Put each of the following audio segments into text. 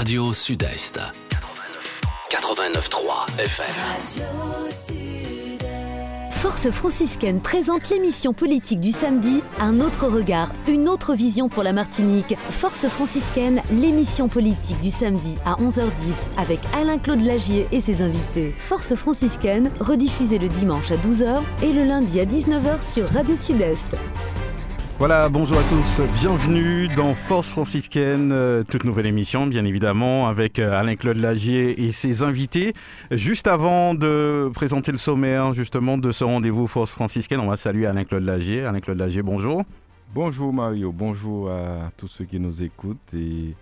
Radio Sud-Est. 89.3 FM. Force franciscaine présente l'émission politique du samedi, un autre regard, une autre vision pour la Martinique. Force franciscaine, l'émission politique du samedi à 11h10 avec Alain-Claude Lagier et ses invités. Force franciscaine, rediffusée le dimanche à 12h et le lundi à 19h sur Radio Sud-Est. Voilà, bonjour à tous, bienvenue dans Force franciscaine, euh, toute nouvelle émission bien évidemment avec euh, Alain-Claude Lagier et ses invités. Juste avant de présenter le sommaire justement de ce rendez-vous Force franciscaine, on va saluer Alain-Claude Lagier. Alain-Claude Lagier, bonjour. Bonjour Mario, bonjour à tous ceux qui nous écoutent et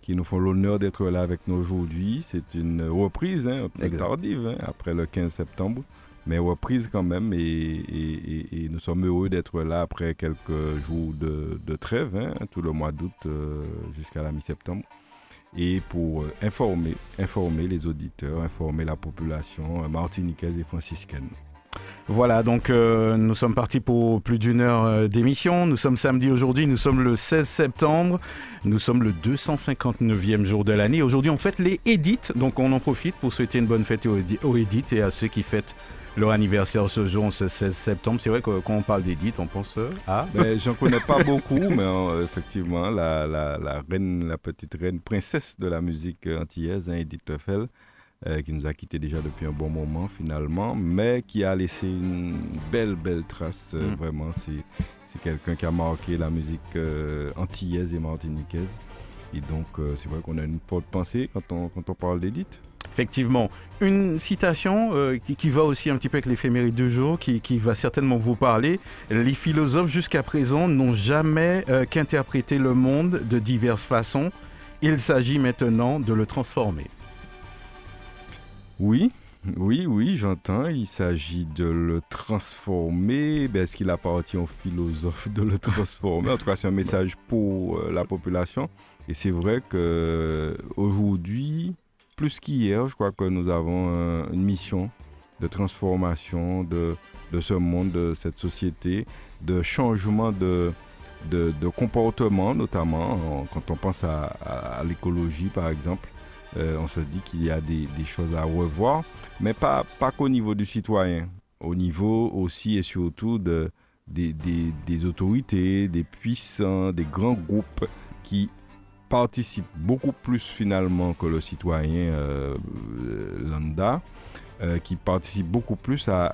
qui nous font l'honneur d'être là avec nous aujourd'hui. C'est une reprise, hein, tardive, hein, après le 15 septembre mais reprise quand même. Et, nous sommes heureux d'être là après quelques jours de, trêve, hein, tout le mois d'août euh, jusqu'à la mi-septembre. Et pour euh, informer, informer les auditeurs, informer la population martiniquaise et franciscaine. Voilà, donc euh, nous sommes partis pour plus d'une heure d'émission. Nous sommes samedi aujourd'hui, nous sommes le 16 septembre. Nous sommes le 259e jour de l'année. Aujourd'hui, on fête les Edith, donc on en profite pour souhaiter une bonne fête aux, Edith et à ceux qui fêtent leur anniversaire ce jour, ce 16 septembre. C'est vrai que quand on parle d'Edith, on pense euh, à. Ben, J'en connais pas beaucoup, mais euh, effectivement, la, la, la, reine, la petite reine princesse de la musique antillaise, hein, Edith Teufel, euh, qui nous a quittés déjà depuis un bon moment finalement, mais qui a laissé une belle, belle trace. Mm. Vraiment, c'est quelqu'un qui a marqué la musique antillaise et martiniquaise. Et donc, c'est vrai qu'on a une forte pensée quand on, quand on parle d'Edith. Effectivement, une citation euh, qui, va aussi un petit peu avec l'éphéméride du jour, qui, va certainement vous parler. Les philosophes jusqu'à présent n'ont jamais euh, qu'interprété le monde de diverses façons. Il s'agit maintenant de le transformer. Oui, oui, oui, j'entends. Il s'agit de le transformer. Ben, Est-ce qu'il appartient aux philosophes de le transformer? En tout cas, c'est un message pour euh, la population. Et c'est vrai qu'aujourd'hui, plus qu'hier, je crois que nous avons euh, une mission de transformation de, de, ce monde, de cette société, de changement de, de, comportement, notamment quand on pense à, l'écologie, par exemple. Euh, on se dit qu'il y a des, choses à revoir, mais pas, pas qu'au niveau du citoyen, au niveau aussi et surtout de, des, des autorités, des puissants, des grands groupes qui participe beaucoup plus finalement que le citoyen euh, lambda, euh, qui participe beaucoup plus à,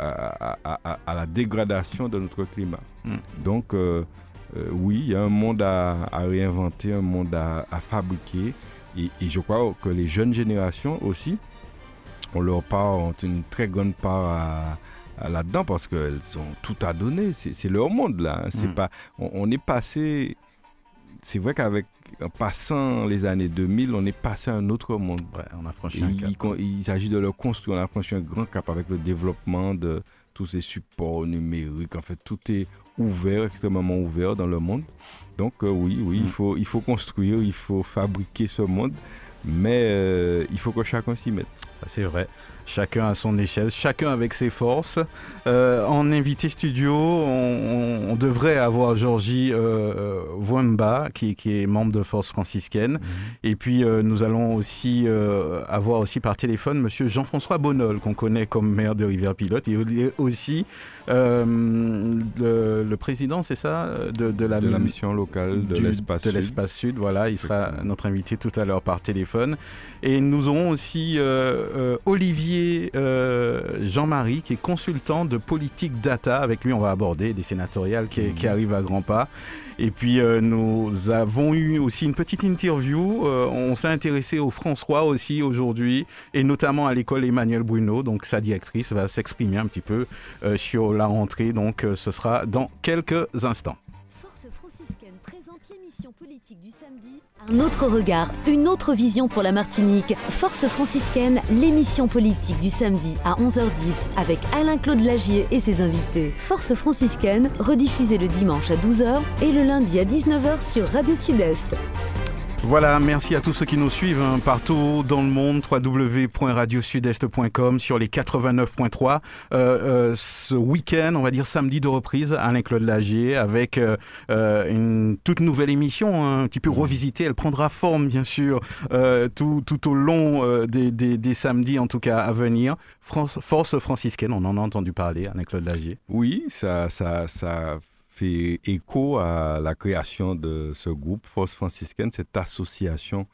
à, la dégradation de notre climat. Hmm. Donc, euh, oui, il y a un monde à, réinventer, un monde à, fabriquer. Et, je crois que les jeunes générations aussi, on leur part, ont une très grande part là-dedans parce qu'elles ont tout à donner. C'est leur monde là. C'est hmm. pas, on, est passé. C'est vrai qu'avec en passant les années 2000, on est passé à un autre monde. on a franchi un cap. Il, s'agit de le construire. On a franchi un grand cap avec le développement de tous ces supports numériques. En fait, tout est ouvert, extrêmement ouvert dans le monde. Donc euh, oui, oui, il, mm. faut, il faut construire, il faut fabriquer ce monde, mais euh, il faut que chacun s'y mette. Ça c'est vrai chacun à son échelle, chacun avec ses forces. Euh, en invité studio, on, devrait avoir Georgie euh, Wamba, qui, est membre de Force franciscaine. Mhm. Et puis, euh, nous allons aussi euh, avoir aussi par téléphone Monsieur Jean-François Bonnol, qu'on connaît comme maire de Rivière-Pilote. Et aussi le, président, c'est ça de, la, mission locale de l'espace sud. l'espace sud, voilà. Il sera notre invité tout à l'heure par téléphone. Et nous aurons aussi Olivier euh, Jean-Marie, qui est consultant de politique data. Avec lui, on va aborder des sénatoriales qui, mhm. arrivent à grands pas. Et puis, euh, nous avons eu aussi une petite interview. Euh, on s'est intéressé au François aussi aujourd'hui, et notamment à l'école Emmanuel Bruno. Donc, sa directrice va s'exprimer un petit peu sur la rentrée. Donc, ce sera dans quelques instants. Un autre regard, une autre vision pour la Martinique. Force franciscaine, l'émission politique du samedi à 11h10 avec Alain-Claude Lagier et ses invités. Force franciscaine, rediffusée le dimanche à 12h et le lundi à 19h sur Radio Sud-Est. Voilà, merci à tous ceux qui nous suivent hein, partout dans le monde, www.radiosudest.com sur les 89.3. Euh, euh, ce week-end, on va dire samedi de reprise, Alain-Claude Lagier avec euh, euh, une toute nouvelle émission, hein, un petit peu revisitée. Elle prendra forme, bien sûr, euh, tout, au long des, des, des samedis, en tout cas, à venir. France, Force franciscaine, on en a entendu parler, Alain-Claude Lagier. Oui, ça, ça, ça fait écho à la création de ce groupe Force franciscaine, cette association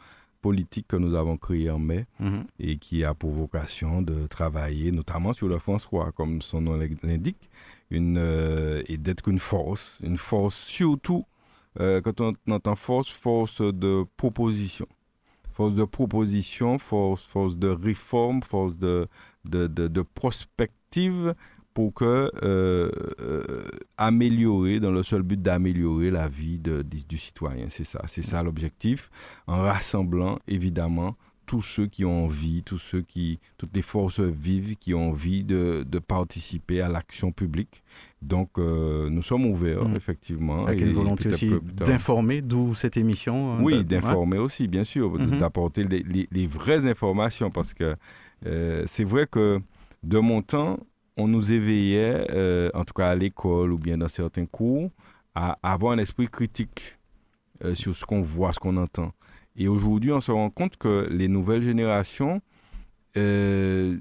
politique que nous avons créée en mai Mhm. et qui a pour vocation de travailler notamment sur le François, comme son nom l'indique, une, euh, et d'être une force, une force surtout, euh, quand on entend force, force de proposition. Force de proposition, force, force de réforme, force de, de, de, de prospective pour que euh, euh, améliorer, dans le seul but d'améliorer la vie de- du, du citoyen. C'est ça, c'est ça l'objectif, en rassemblant évidemment tous ceux qui ont envie, tous ceux qui, toutes les forces vives qui ont envie de, de participer à l'action publique. Donc, euh, nous sommes ouverts, Mhm. effectivement. Avec une volonté aussi d'informer, d'où cette émission. euh, oui, d'informer aussi, bien sûr, Mhm. d'apporter les, les- les vraies informations parce que euh, c'est vrai que de mon temps, on nous éveillait, euh, en tout cas à l'école ou bien dans certains cours, à avoir un esprit critique euh, sur ce qu'on voit, ce qu'on entend. Et aujourd'hui, on se rend compte que les nouvelles générations, euh,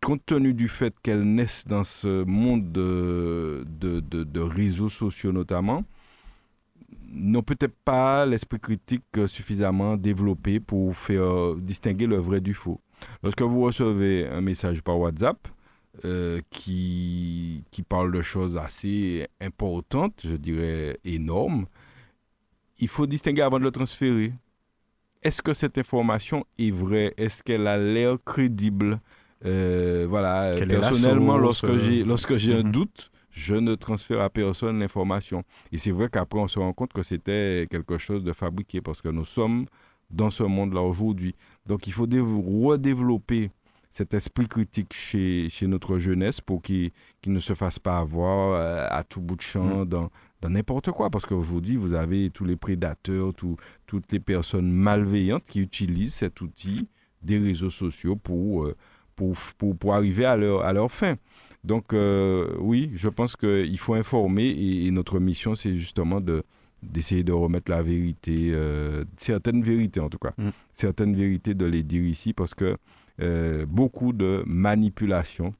compte tenu du fait qu'elles naissent dans ce monde de, de, de- de réseaux sociaux notamment, n'ont peut-être pas l'esprit critique suffisamment développé pour faire distinguer le vrai du faux. Lorsque vous recevez un message par WhatsApp euh, qui, qui parle de choses assez importantes, je dirais énormes, il faut distinguer avant de le transférer. Est-ce que cette information est vraie? Est-ce qu'elle a l'air crédible? Euh, Voilà, Quelle la personnellement, lorsque j'ai euh, lorsque j'ai un mhm. doute, je ne transfère à personne l'information. Et c'est vrai qu'après, on se rend compte que c'était quelque chose de fabriqué parce que nous sommes dans ce monde-là aujourd'hui. Donc, il faut dé- redévelopper cet esprit critique chez, chez notre jeunesse pour qu'il qu'il ne se fasse pas avoir euh, à tout bout de champ dans, dans n'importe quoi. Parce qu'aujourd'hui, vous avez tous les prédateurs, tout- toutes les personnes malveillantes qui utilisent cet outil des réseaux sociaux pour, euh, pour, pour, pour arriver à leur, à leur fin. Donc, euh, oui, je pense qu'il faut informer et, et notre mission, c'est justement de d'essayer de remettre la vérité, euh, certaines vérités en tout cas, Mm. certaines vérités de les dire ici parce que euh, beaucoup de manipulations,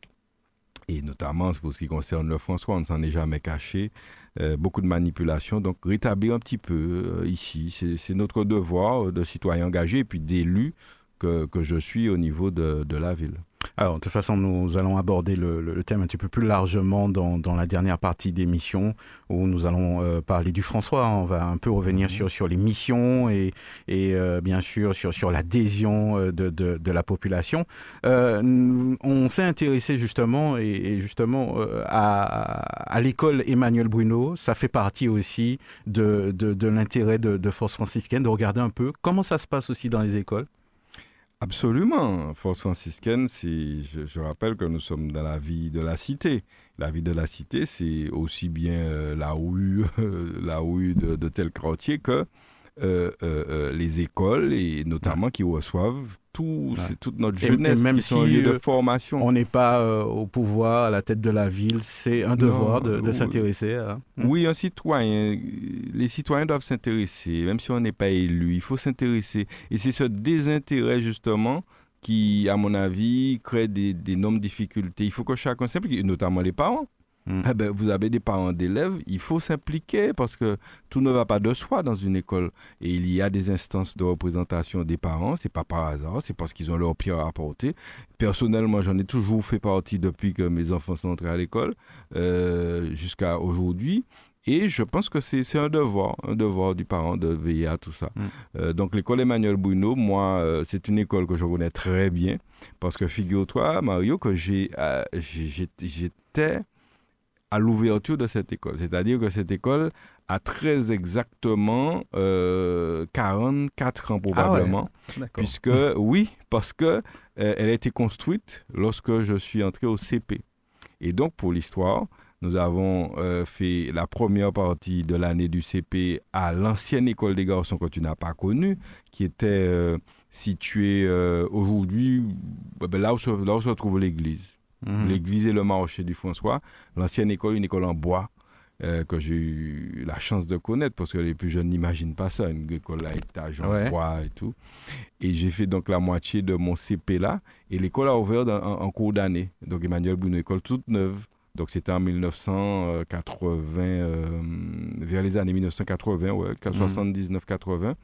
et notamment pour ce qui concerne le François, on ne s'en est jamais caché, euh, beaucoup de manipulations. Donc rétablir un petit peu euh, ici, c'est notre devoir de citoyen engagé et puis d'élu que, je suis au niveau de la ville. Alors, de toute façon, nous allons aborder le, le- le thème un petit peu plus largement dans, dans la dernière partie d'émission où nous allons euh, parler du François. On va un peu revenir Mhm. sur, sur les missions et, et euh, bien sûr sur, sur l'adhésion euh, de, de, de la population. Euh, on s'est intéressé justement et, et justement à, à l'école Emmanuel Bruno. Ça fait partie aussi de, l'intérêt de Force franciscaine de regarder un peu comment ça se passe aussi dans les écoles. Absolument. Force franciscaine, c'est, je, rappelle que nous sommes dans la vie de la cité. La vie de la cité, c'est aussi bien euh, la rue de, de tel quartier que euh, euh, euh, les écoles et notamment qui reçoivent tout, Ouais. toute notre Et- et jeunesse même qui sont si, lieu de formation. On n'est pas euh, au pouvoir, à la tête de la ville. C'est un devoir de, s'intéresser à. Oui, un citoyen, les citoyens doivent s'intéresser, même si on n'est pas élu, il faut s'intéresser. Et c'est ce désintérêt, justement, qui, à mon avis, crée des- d'énormes difficultés. Il faut que chacun s'implique, notamment les parents. Mm. Eh ben, vous avez des parents d'élèves, il faut s'impliquer parce que tout ne va pas de soi dans une école. Et il y a des instances de représentation des parents, c'est pas par hasard, c'est parce qu'ils ont leur pierre à apporter. Personnellement, j'en ai toujours fait partie depuis que mes enfants sont entrés à l'école euh, jusqu'à aujourd'hui. Et je pense que c'est c'est un devoir, un devoir du parent de veiller à tout ça. Mm. Euh, donc l'école Emmanuel Bruno, moi, euh, c'est une école que je connais très bien parce que figure-toi, Mario, que j'étais à l'ouverture de cette école. C'est-à-dire que cette école a très exactement euh, 44 ans probablement. D'accord. Puisque, oui, parce que euh, elle a été construite lorsque je suis entré au CP. Et donc, pour l'histoire, Nous avons euh, fait la première partie de l'année du CP à l'ancienne école des garçons que tu n'as pas connue, qui était euh, située aujourd'hui ben, là, où se, là où se retrouve l'église. Mhm. L'église et le marché du François. L'ancienne école, une école en bois. euh, que j'ai eu la chance de connaître parce que les plus jeunes n'imaginent pas ça, une école à étage en Ouais. bois et tout. Et j'ai fait donc la moitié de mon CP là. Et l'école a ouvert dans- en, en cours d'année. Donc Emmanuel Bruno, école toute neuve. Donc c'était en 1980, euh, vers les années 1980, ouais, 79-80.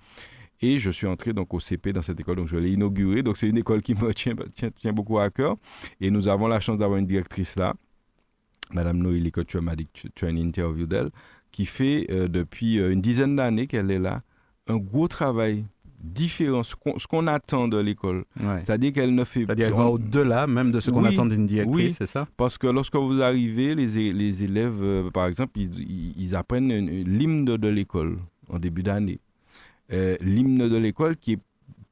Et je suis entré donc au CP dans cette école, donc je l'ai inaugurée. Donc c'est une école qui me tient, tient, tient beaucoup à cœur. Et nous avons la chance d'avoir une directrice là, Madame Noélie, que tu m'as dit que tu, tu as une interview d'elle, qui fait euh, depuis euh, une dizaine d'années qu'elle est là, un gros travail différent, ce qu'on ce qu'on attend de l'école. Ouais. C'est-à-dire qu'elle ne fait C'est-à-dire, elle on- va au-delà même de ce qu'on Oui, attend d'une directrice, oui. c'est ça? Parce que lorsque vous arrivez, les, élèves, euh, par exemple, ils, ils- apprennent l'hymne de l'école en début d'année. Euh, l'hymne de l'école qui est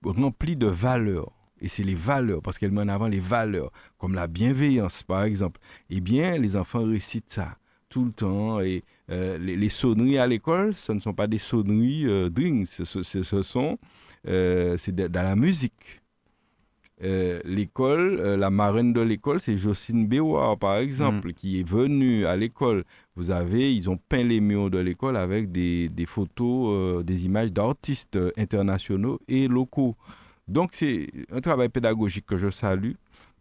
rempli de valeurs. Et c'est les valeurs, parce qu'elle met en avant les valeurs, comme la bienveillance, par exemple. Eh bien, les enfants récitent ça tout le temps. Et euh, les, les sonneries à l'école, ce ne sont pas des sonneries euh, drinks, ce, ce- sont, euh, c'est de- dans la musique. Euh, l'école, euh, la marraine de l'école, c'est Jocelyne Béouard, par exemple, qui est venue à l'école. Vous avez, ils ont peint les murs de l'école avec des, des photos, euh, des images d'artistes internationaux et locaux. Donc, c'est un travail pédagogique que je salue,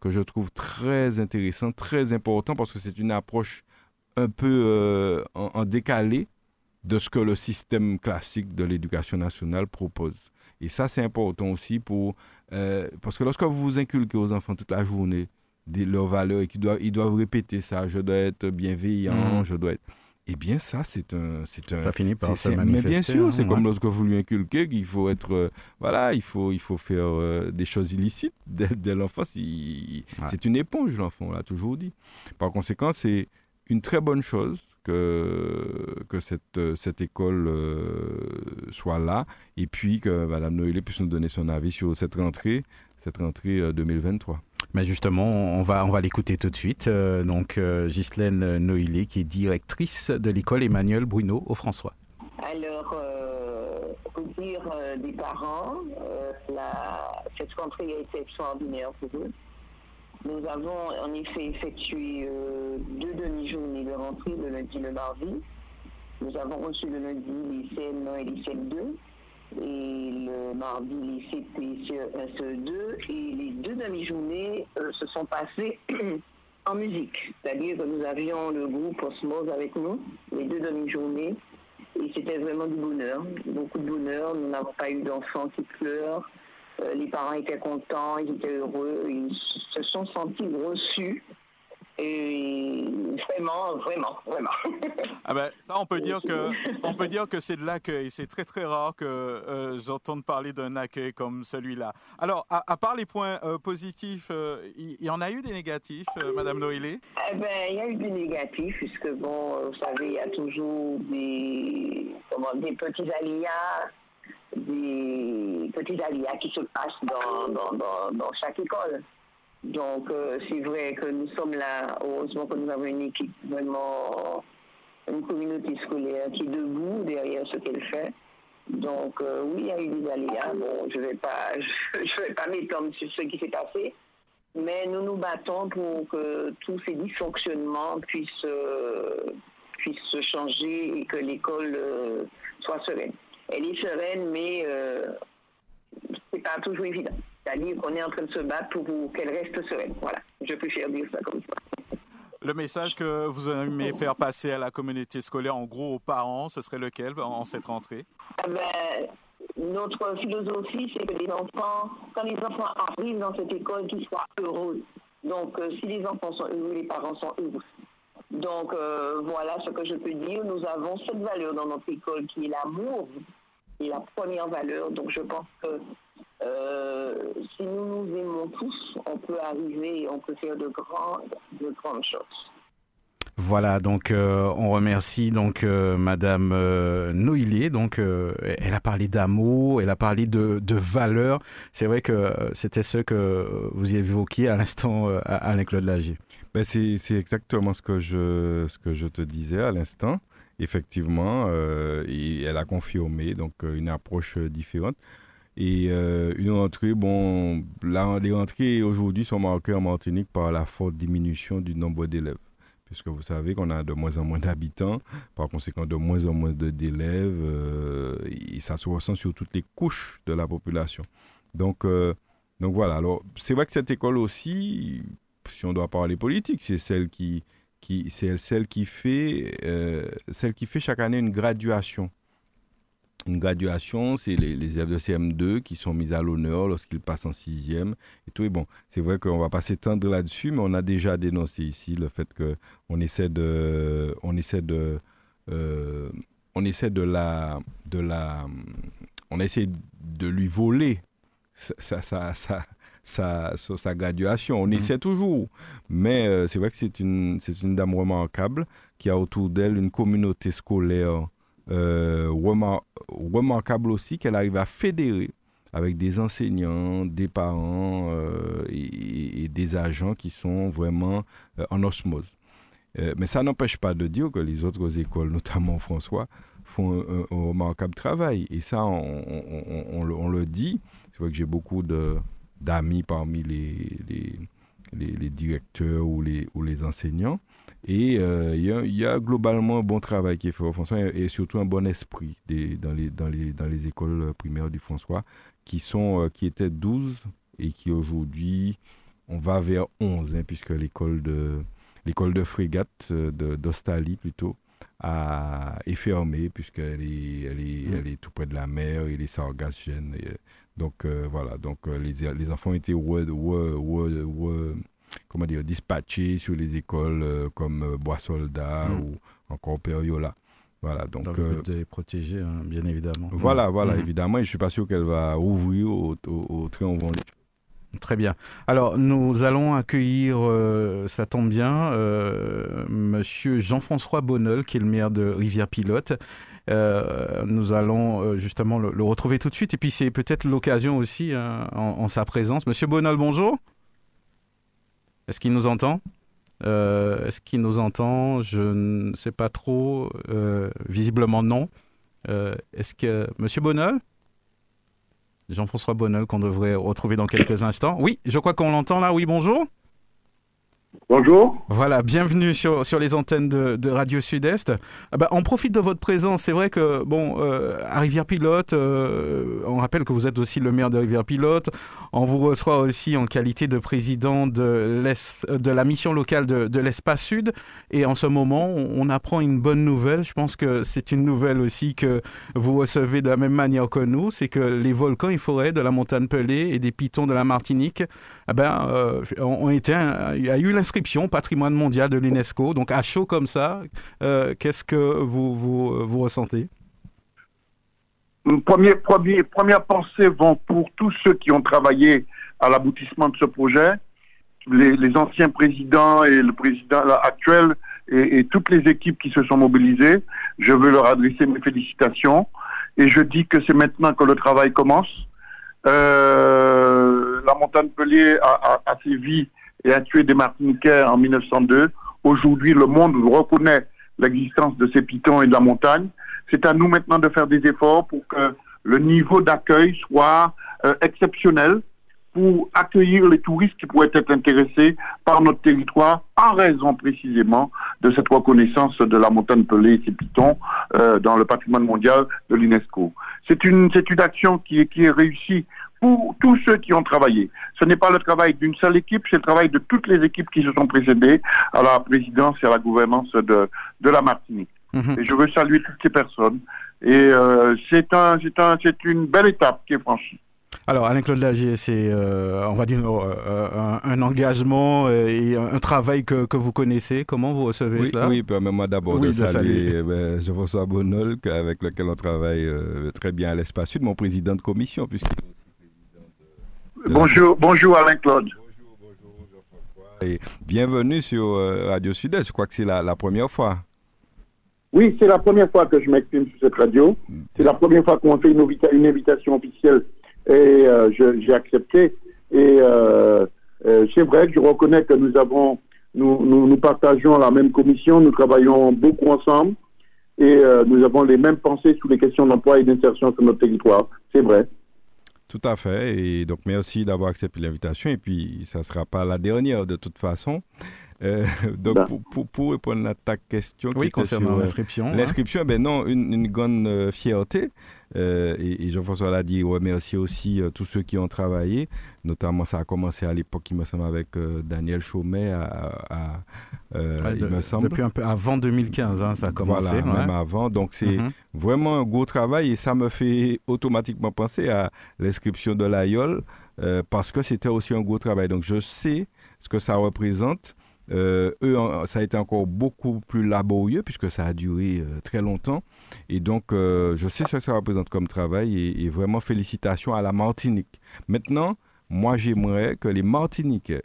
que je trouve très intéressant, très important, parce que c'est une approche un peu en, en décalé de ce que le système classique de l'éducation nationale propose. Et ça, c'est important aussi pour... euh, parce que lorsque vous vous inculquez aux enfants toute la journée des, leurs valeurs et qu'ils doivent, ils doivent répéter ça, je dois être bienveillant, Mhm. je dois être... Eh bien, ça, c'est un... C'est un Ça finit par se c'est- mais manifester. bien sûr, hein, c'est ouais. comme lorsque vous lui inculquez qu'il faut être, euh, voilà, il faut, il faut faire euh, des choses illicites dès, dès l'enfance. Ouais. C'est une éponge, l'enfant, on l'a toujours dit. Par conséquent, c'est une très bonne chose que, que cette, euh, cette école euh, soit là et puis que Mme Noël puisse nous donner son avis sur cette rentrée, cette rentrée euh, 2023. Mais justement, on va, on va l'écouter tout de suite. Euh, donc, euh, Ghislaine qui est directrice de l'école Emmanuel Bruno au François. Alors, euh, au dire euh, des parents, euh, la- cette rentrée a été extraordinaire pour eux. Nous avons en effet effectué euh, deux demi-journées de rentrée, le lundi et le mardi. Nous avons reçu le lundi les CM1 et les CM2 et le mardi les CP CE1, CE2 et les deux demi-journées euh, se sont passées en musique. C'est-à-dire que nous avions le groupe Osmose avec nous, les deux demi-journées, et c'était vraiment du bonheur, beaucoup de bonheur. Nous n'avons pas eu d'enfants qui pleurent. Euh, les parents étaient contents, ils étaient heureux, ils se sont sentis reçus. Et vraiment, vraiment, vraiment. Ah ben, ça, on peut dire que, on peut dire que c'est de l'accueil. C'est très très rare que euh, j'entende parler d'un accueil comme celui-là. Alors, à, à part les points euh, positifs, il y, en a eu des négatifs, Madame Noélé Eh ben, il y a eu du négatif, puisque bon, vous savez, il y a toujours des, comment, des petits aléas, des petits aléas qui se passent dans, dans, dans, chaque école. Donc, euh, c'est vrai que nous sommes là, heureusement que nous avons une équipe vraiment, une communauté scolaire qui est debout derrière ce qu'elle fait. Donc, euh, oui, il y a eu des aléas. Bon, je ne vais pas, je, vais pas m'étendre sur ce qui s'est passé. Mais nous nous battons pour que tous ces dysfonctionnements puissent, euh, puissent se changer et que l'école euh, soit sereine. Elle est sereine, mais euh, c'est pas toujours évident. C'est-à-dire qu'on est en train de se battre pour, pour qu'elle reste sereine. Voilà, je préfère dire ça comme ça. Le message que vous aimez faire passer à la communauté scolaire, en gros aux parents, ce serait lequel en, cette rentrée? Ah ben, notre philosophie, c'est que les enfants, quand les enfants arrivent dans cette école, qu'ils soient heureux. Donc, euh, si les enfants sont heureux, les parents sont heureux. Donc, euh, voilà ce que je peux dire. Nous avons cette valeur dans notre école qui est l'amour, est la première valeur. Donc, je pense que euh, si nous nous aimons tous, on peut arriver et on peut faire de grandes, de grandes choses. Voilà, donc euh, on remercie donc euh, Madame euh. Donc elle a parlé d'amour, elle a parlé de, de valeurs. C'est vrai que c'était ce que vous évoquiez à l'instant, Alain Claude Lagier. Ben c'est, exactement ce que je ce que je te disais à l'instant. Effectivement, et elle a confirmé donc une approche différente. Et une rentrée, bon, les rentrées aujourd'hui sont marquées en Martinique par la forte diminution du nombre d'élèves puisque vous savez qu'on a de moins en moins d'habitants, par conséquent de moins en moins d'élèves, euh, et ça se ressent sur toutes les couches de la population. Donc, euh, donc voilà, alors c'est vrai que cette école aussi, si on doit parler politique, c'est celle qui, c'est celle qui fait, euh, celle qui fait chaque année une graduation une graduation, c'est les, élèves de CM2 qui sont mis à l'honneur lorsqu'ils passent en sixième et tout. Et bon, c'est vrai qu'on va pas s'étendre là-dessus, mais on a déjà dénoncé ici le fait que on essaie de, lui voler sa, sa, sa, graduation. On mmh. essaie toujours, mais euh, c'est vrai que c'est une, c'est une dame remarquable qui a autour d'elle une communauté scolaire euh, remarquable aussi qu'elle arrive à fédérer avec des enseignants, des parents euh, et, des agents qui sont vraiment euh, en osmose. mais ça n'empêche pas de dire que les autres écoles, notamment François, font un, remarquable travail. Et ça, on, le, dit. C'est vrai que j'ai beaucoup d'amis parmi les, les, les, directeurs ou les, ou les enseignants. Et euh, il y, a globalement un bon travail qui est fait au François et, surtout un bon esprit des, dans, les, dans, les, dans les écoles primaires du François qui, sont, euh, qui étaient 12 et qui aujourd'hui, on va vers 11, hein, puisque l'école de, l'école de frégate euh, d'Australie plutôt a, est fermée puisqu'elle est, elle est, mm. elle est tout près de la mer et les sargasses donc voilà, donc les, les enfants étaient comment dire, dispatchés sur les écoles euh, comme euh, Bois Soldat mm. ou encore Periola. Voilà, donc. donc euh, les protéger, hein, bien évidemment. Voilà, voilà, mm. évidemment. Et je ne suis pas sûr qu'elle va ouvrir au, au, au Très bien. Alors, nous allons accueillir, ça tombe bien, Monsieur Jean-François Bonnel, qui est le maire de Rivière-Pilote. Nous allons justement le, retrouver tout de suite. Et puis, c'est peut-être l'occasion aussi, hein, en, sa présence. Monsieur Bonnel, bonjour. Est-ce qu'il nous entend? Euh, Est-ce qu'il nous entend? Je ne sais pas trop. Euh, visiblement non. Euh, est-ce que Monsieur Bonnel Jean-François Bonnel qu'on devrait retrouver dans quelques instants. Oui, je crois qu'on l'entend là. Oui, bonjour. Bonjour. Voilà, bienvenue sur, les antennes de, Radio Sud-Est. Ah bah, on profite de votre présence. C'est vrai que, bon, euh, à Rivière-Pilote, euh, on rappelle que vous êtes aussi le maire de Rivière-Pilote. On vous reçoit aussi en qualité de président de, la mission locale de, de l'Espace Sud. Et en ce moment, on, apprend une bonne nouvelle. Je pense que c'est une nouvelle aussi que vous recevez de la même manière que nous. C'est que les volcans et forêts de la montagne Pelée et des pitons de la Martinique ah ben, euh, été, il y a eu inscription patrimoine mondial de l'UNESCO. Donc à chaud comme ça, euh, qu'est-ce que vous, vous, vous ressentez? Premier, premier, première pensée vont pour tous ceux qui ont travaillé à l'aboutissement de ce projet, les, anciens présidents et le président actuel et, toutes les équipes qui se sont mobilisées. Je veux leur adresser mes félicitations et je dis que c'est maintenant que le travail commence. Euh, la montagne Pellier a, a, a sévi et a tué des Martiniquais en 1902. Aujourd'hui, le monde reconnaît l'existence de ces pitons et de la montagne. C'est à nous maintenant de faire des efforts pour que le niveau d'accueil soit euh, exceptionnel pour accueillir les touristes qui pourraient être intéressés par notre territoire en raison précisément de cette reconnaissance de la montagne pelée et ses pitons euh, dans le patrimoine mondial de l'UNESCO. C'est une, c'est une action qui, qui est réussie pour tous ceux qui ont travaillé. Ce n'est pas le travail d'une seule équipe, c'est le travail de toutes les équipes qui se sont précédées à la présidence et à la gouvernance de, de la Martinique. Mhm. Et je veux saluer toutes ces personnes. Et euh, c'est un, c'est un, c'est une belle étape qui est franchie. Alors, Alain-Claude Lagier, c'est, euh, on va dire, euh, un, engagement et un, travail que, que, vous connaissez. Comment vous recevez oui, cela Oui, permettez-moi d'abord de saluer eh ben, Jean-François Bonnol, avec lequel on travaille très bien à l'Espace Sud, mon président de commission, puisqu'il Bonjour, bonjour Alain Claude. Et bienvenue sur euh, Radio Sud-Est. Je crois que c'est la, la, première fois. Oui, c'est la première fois que je m'exprime sur cette radio. C'est la première fois qu'on fait une, une, invitation officielle et euh, j'ai accepté. Et euh, euh, c'est vrai que je reconnais que nous avons, nous, nous, nous, partageons la même commission, nous travaillons beaucoup ensemble et euh, nous avons les mêmes pensées sur les questions d'emploi et d'insertion sur notre territoire. C'est vrai. Tout à fait. Et donc, merci d'avoir accepté l'invitation. Et puis, ça ne sera pas la dernière de toute façon. Euh, donc, ben. pour, pour, répondre à ta question, oui, concernant l'inscription. Hein. L'inscription, ben non, une, une grande euh, fierté. Euh, et, et Jean-François l'a dit, merci aussi euh, tous ceux qui ont travaillé. Notamment, ça a commencé à l'époque, il me semble, avec euh, Daniel Chaumet, à, à ouais, il de, me semble. Depuis un peu avant 2015, hein, ça a commencé. Voilà, ouais. même avant. Donc, c'est mm -hmm. vraiment un gros travail et ça me fait automatiquement penser à l'inscription de l'AIOL parce que c'était aussi un gros travail. Donc, je sais ce que ça représente. Euh, eux, ça a été encore beaucoup plus laborieux puisque ça a duré euh, très longtemps. Et donc, euh, je sais ce que ça représente comme travail et, vraiment félicitations à la Martinique. Maintenant, moi, j'aimerais que les Martiniquais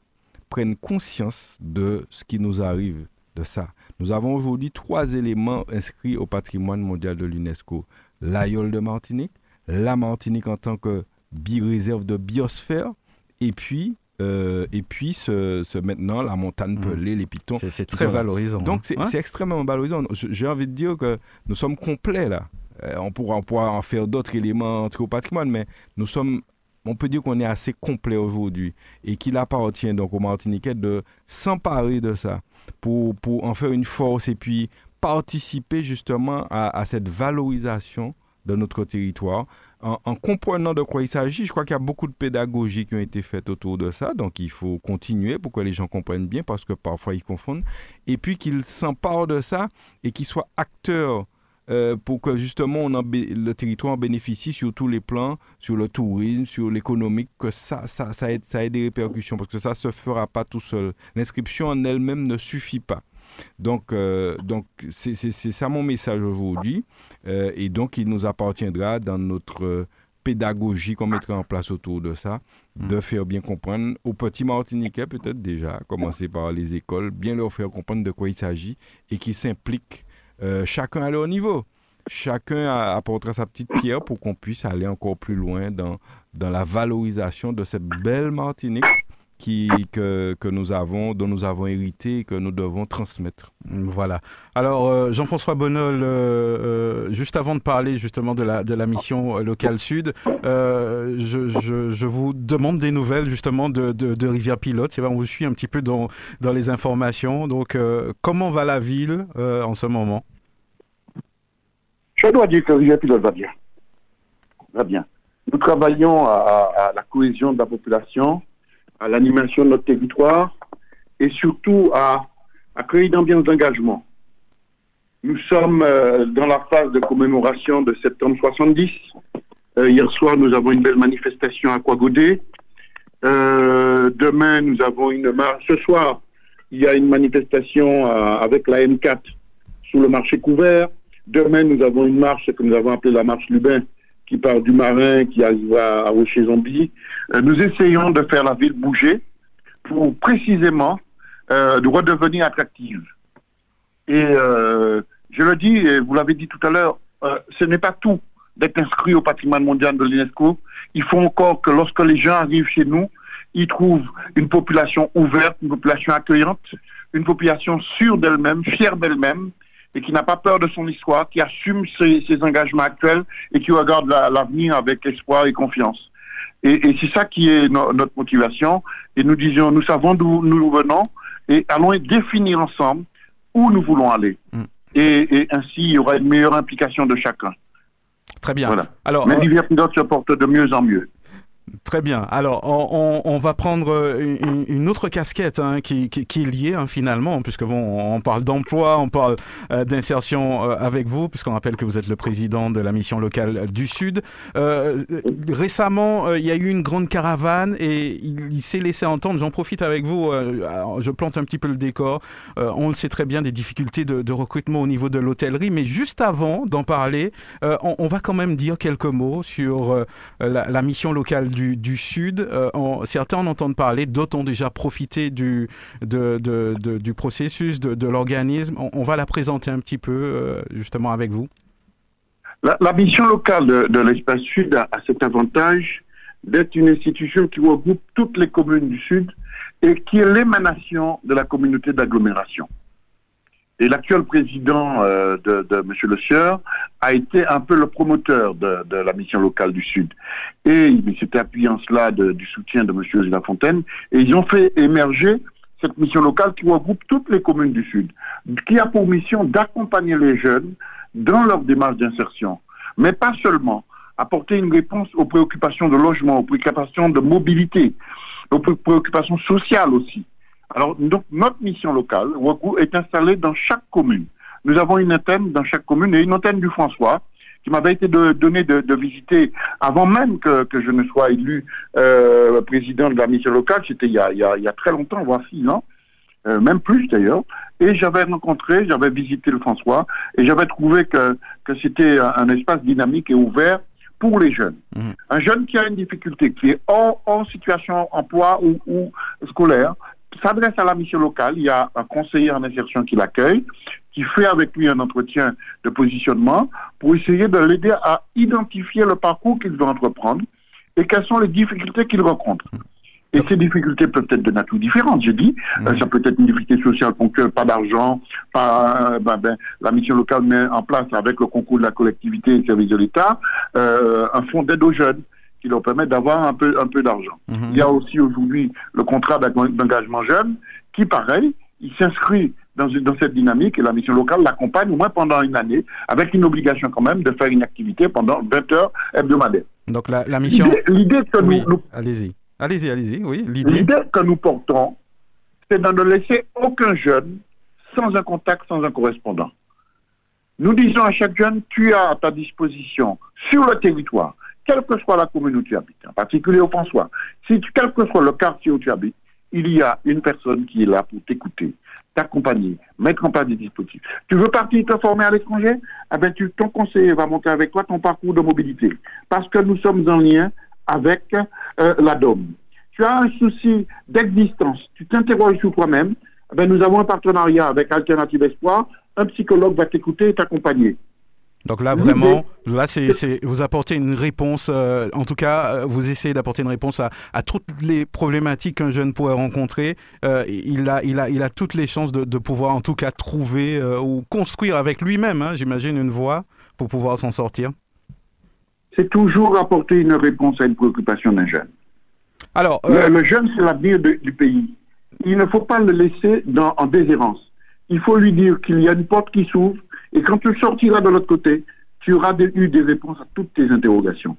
prennent conscience de ce qui nous arrive de ça. Nous avons aujourd'hui trois éléments inscrits au patrimoine mondial de l'UNESCO. L'aïeul de Martinique, la Martinique en tant que bi réserve de biosphère, et puis euh, et puis ce, ce, maintenant la montagne pelée, mmh. les pitons. C'est très valorisant. Donc c'est hein? extrêmement valorisant. J'ai envie de dire que nous sommes complets là. Euh, on, pourra, on pourra en faire d'autres éléments au patrimoine, mais nous sommes, on peut dire qu'on est assez complet aujourd'hui et qu'il appartient donc aux Martiniquais de s'emparer de ça pour, pour en faire une force et puis participer justement à, à cette valorisation de notre territoire en, en, comprenant de quoi il s'agit. Je crois qu'il y a beaucoup de pédagogie qui ont été faites autour de ça, donc il faut continuer pour que les gens comprennent bien, parce que parfois ils confondent, et puis qu'ils s'emparent de ça et qu'ils soient acteurs euh, pour que justement le territoire en bénéficie sur tous les plans, sur le tourisme, sur l'économique, que ça, ait, ça ait des répercussions, parce que ça ne se fera pas tout seul. L'inscription en elle-même ne suffit pas. Donc, euh, donc c'est ça mon message aujourd'hui. Euh, et donc, il nous appartiendra dans notre pédagogie qu'on mettra en place autour de ça, de faire bien comprendre aux petits Martiniquais, peut-être déjà, commencer par les écoles, bien leur faire comprendre de quoi il s'agit et qu'ils s'impliquent euh, chacun à leur niveau. Chacun apportera sa petite pierre pour qu'on puisse aller encore plus loin dans, dans la valorisation de cette belle Martinique qui, que, que, nous avons, dont nous avons hérité et que nous devons transmettre. Voilà. Alors, euh, Jean-François Bonnol, euh, euh, juste avant de parler justement de la, de la mission locale sud, je, je, je, vous demande des nouvelles justement de, de, de Rivière Pilote. C'est on vous suit un petit peu dans, dans les informations. Donc, comment va la ville en ce moment? Je dois dire que Rivière Pilote va bien. Va bien. Nous travaillons à, à la cohésion de la population à l'animation de notre territoire et surtout à, à créer une d'engagement. Nous sommes euh, dans la phase de commémoration de septembre 70. Euh, hier soir, nous avons une belle manifestation à Kouagodé. Euh, demain, nous avons une marche. Ce soir, il y a une manifestation avec la M4 sous le marché couvert. Demain, nous avons une marche que nous avons appelée la marche Lubin qui part du marin, qui arrive à Rocher-Zombie. Euh, nous essayons de faire la ville bouger pour précisément euh, de redevenir attractive. Et euh, je le dis, et vous l'avez dit tout à l'heure, ce n'est pas tout d'être inscrit au patrimoine mondial de l'UNESCO. Il faut encore que lorsque les gens arrivent chez nous, ils trouvent une population ouverte, une population accueillante, une population sûre d'elle-même, fière d'elle-même, et qui n'a pas peur de son histoire, qui assume ses, ses engagements actuels et qui regarde l'avenir la, avec espoir et confiance. Et, et c'est ça qui est no, notre motivation. Et nous disions, nous savons d'où nous venons et allons définir ensemble où nous voulons aller. Mm. Et, et, ainsi, il y aura une meilleure implication de chacun. Très bien. Voilà. Alors, Mais euh... se porte de mieux en mieux. Très bien. Alors, on, va prendre une, une autre casquette hein, qui, est liée hein, finalement, puisque on parle d'emploi, on parle euh, d'insertion euh, avec vous, puisqu'on rappelle que vous êtes le président de la mission locale du Sud. Euh, récemment, euh, il y a eu une grande caravane et il, s'est laissé entendre. J'en profite avec vous. Euh, je plante un petit peu le décor. Euh, on le sait très bien des difficultés de, recrutement au niveau de l'hôtellerie, mais juste avant d'en parler, on, va quand même dire quelques mots sur la, la, mission locale du, du Sud. certains en entendent parler, d'autres ont déjà profité du, du processus, de, l'organisme. On, va la présenter un petit peu justement avec vous. La, mission locale de, l'espace Sud a, cet avantage d'être une institution qui regroupe toutes les communes du Sud et qui est l'émanation de la communauté d'agglomération. Et l'actuel président euh, de, de M. Le Sieur a été un peu le promoteur de, la mission locale du Sud. Et il s'était appuyé en cela du soutien de M. Lafontaine. Et ils ont fait émerger cette mission locale qui regroupe toutes les communes du Sud, qui a pour mission d'accompagner les jeunes dans leur démarche d'insertion. Mais pas seulement, apporter une réponse aux préoccupations de logement, aux préoccupations de mobilité, aux préoccupations sociales aussi. Alors, donc, notre mission locale, est installée dans chaque commune. Nous avons une antenne dans chaque commune et une antenne du François qui m'avait été donnée de, visiter avant même que, je ne sois élu euh, président de la mission locale. C'était il, y a très longtemps, voire six ans, euh, même plus d'ailleurs. Et j'avais rencontré, j'avais visité le François et j'avais trouvé que, que c'était un, espace dynamique et ouvert pour les jeunes. Mmh. Un jeune qui a une difficulté, qui est hors, situation emploi ou, ou scolaire, s'adresse à la mission locale. Il y a un conseiller en insertion qui l'accueille, qui fait avec lui un entretien de positionnement pour essayer de l'aider à identifier le parcours qu'il doit entreprendre et quelles sont les difficultés qu'il rencontre. Mmh. Et ces difficultés peuvent être de nature différente, je dis. Euh, ça peut être une difficulté sociale ponctuelle, pas d'argent, pas, euh, ben, ben, la mission locale met en place avec le concours de la collectivité et le service de l'État euh, un fonds d'aide aux jeunes qui leur permet d'avoir un peu, un peu d'argent. Mhm. Il y a aussi aujourd'hui le contrat d'engagement jeune qui, pareil, il s'inscrit dans, dans, cette dynamique et la mission locale l'accompagne au moins pendant une année avec une obligation quand même de faire une activité pendant 20 heures hebdomadaires. Donc la, la mission... L'idée que nous Allez-y. Allez-y, allez-y, oui. L'idée que nous portons, c'est de ne laisser aucun jeune sans un contact, sans un correspondant. Nous disons à chaque jeune, tu as à ta disposition sur le territoire, quelle que soit la commune où tu habites, en particulier au François, si quel que soit le quartier où tu habites, il y a une personne qui est là pour t'écouter, t'accompagner, mettre en place des dispositifs. Tu veux partir te former à l'étranger? Eh ben, Ton conseiller va monter avec toi ton parcours de mobilité. Parce que nous sommes en lien avec euh, la DOM. Tu as un souci d'existence, tu t'interroges sur toi-même, eh ben, nous avons un partenariat avec Alternative Espoir, un psychologue va t'écouter et t'accompagner. Donc là, vraiment, là, c'est, vous apportez une réponse, euh, en tout cas, euh, vous essayez d'apporter une réponse à, toutes les problématiques qu'un jeune pourrait rencontrer. il, a, il, a, il a toutes les chances de, pouvoir, en tout cas, trouver ou construire avec lui-même, hein, j'imagine, une voie pour pouvoir s'en sortir c'est toujours apporter une réponse à une préoccupation d'un jeune. Alors, euh, le, jeune, c'est l'avenir du pays. Il ne faut pas le laisser dans, en déshérence. Il faut lui dire qu'il y a une porte qui s'ouvre et quand tu sortiras de l'autre côté, tu auras eu des réponses à toutes tes interrogations.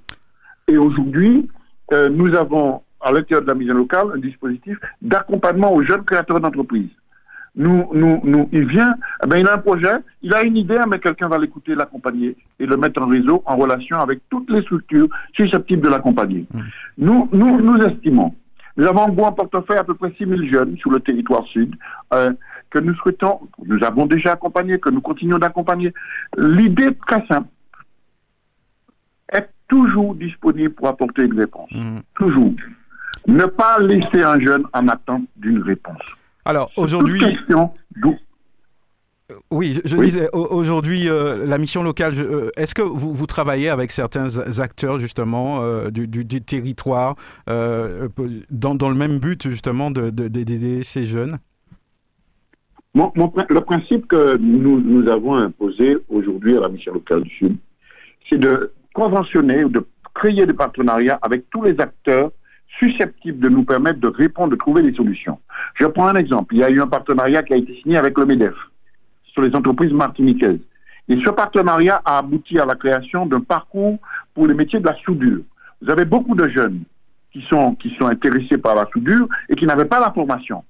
Et aujourd'hui, euh, nous avons à l'intérieur de la mission locale un dispositif d'accompagnement aux jeunes créateurs d'entreprises nous, nous, nous, il vient, eh ben, il a un projet, il a une idée, mais quelqu'un va l'écouter, l'accompagner et le mettre en réseau, en relation avec toutes les structures susceptibles de l'accompagner. Mmh. Nous, nous, nous estimons, nous avons un bon portefeuille à peu près 6 000 jeunes sur le territoire sud, euh, que nous souhaitons, nous avons déjà accompagné, que nous continuons d'accompagner. L'idée très simple, est toujours disponible pour apporter une réponse. Mmh. Toujours. Ne pas laisser un jeune en attente d'une réponse. Alors aujourd'hui. Oui, je, disais, aujourd'hui, euh, la mission locale, euh, est-ce que vous, vous, travaillez avec certains acteurs, justement, euh, du, territoire, dans, dans, le même but, justement, d'aider ces jeunes? Le principe que nous, nous avons imposé aujourd'hui à la mission locale du Sud, c'est de conventionner ou de créer des partenariats avec tous les acteurs susceptibles de nous permettre de répondre, de trouver des solutions. Je prends un exemple. Il y a eu un partenariat qui a été signé avec le MEDEF sur les entreprises martiniquaises. Et ce partenariat a abouti à la création d'un parcours pour les métiers de la soudure. Vous avez beaucoup de jeunes qui sont, qui sont intéressés par la soudure et qui n'avaient pas la formation.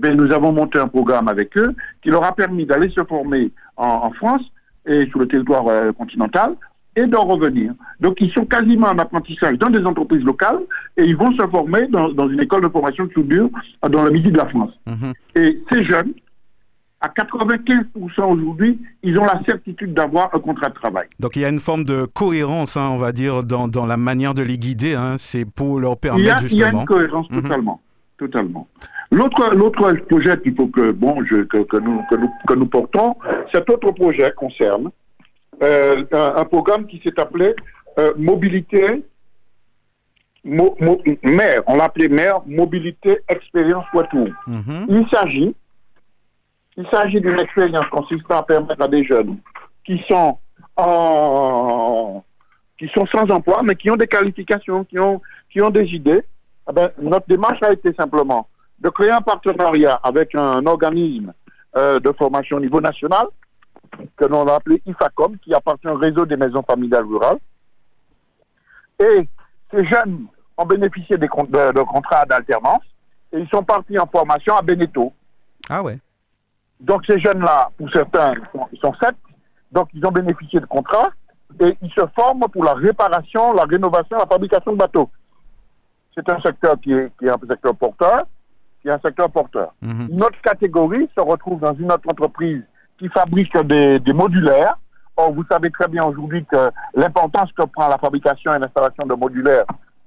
Mais nous avons monté un programme avec eux qui leur a permis d'aller se former en, France et sur le territoire euh, continental et d'en revenir. Donc, ils sont quasiment en apprentissage dans des entreprises locales et ils vont se former dans, une école de formation de soudure dans le midi de la France. Mhm. Et ces jeunes, à 95% aujourd'hui, ils ont la certitude d'avoir un contrat de travail. Donc il y a une forme de cohérence, hein, on va dire, dans, dans, la manière de les guider. Hein. C'est pour leur permettre il y a, justement. Il y a une cohérence Mhm. totalement, totalement. L'autre, l'autre projet qu'il faut que, bon, je, que, que nous, que, nous, que nous portons, cet autre projet concerne euh, un, un programme qui s'est appelé euh, Mobilité, mo, mo, maire, on l'appelait maire, Mobilité Expérience Poitou. Mhm. Il s'agit, il s'agit d'une expérience consistant à permettre à des jeunes qui sont en, qui sont sans emploi, mais qui ont des qualifications, qui ont, qui ont des idées. Eh ben, notre démarche a été simplement de créer un partenariat avec un organisme euh, de formation au niveau national, que l'on a appelé IFACOM, qui appartient au réseau des maisons familiales rurales. Et ces jeunes ont bénéficié des de, de contrats d'alternance et ils sont partis en formation à Beneteau. Ah ouais. Donc ces jeunes-là, pour certains, ils sont, ils sont sept, donc ils ont bénéficié de contrats et ils se forment pour la réparation, la rénovation, la fabrication de bateaux. C'est un secteur qui est, qui est un secteur porteur, qui est un secteur porteur. Une autre catégorie se retrouve dans une autre entreprise qui fabrique des, des modulaires. Or, vous savez très bien aujourd'hui que l'importance que prend la fabrication et l'installation de modulaires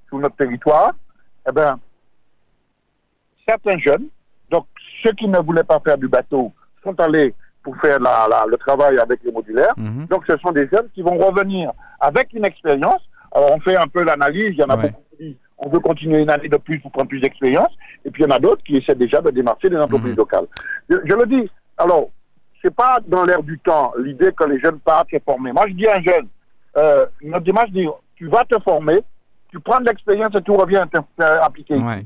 sur notre territoire, eh bien, certains jeunes, donc ceux qui ne voulaient pas faire du bateau, sont allés pour faire la- la- le travail avec les modulaires. Mhm. Donc, ce sont des jeunes qui vont revenir avec une expérience. Alors, on fait un peu l'analyse. Il y en a Ouais. beaucoup on veut continuer une année de plus pour prendre plus d'expérience. Et puis, il y en a d'autres qui essaient déjà de démarcher des entreprises Mhm. locales. Je, je le dis. Alors, c'est pas dans l'air du temps l'idée que les jeunes partent se former. Moi, je dis à un jeune, euh, notre démarche dit tu vas te former, tu prends de l'expérience et tu reviens te- te- appliquer. Ouais.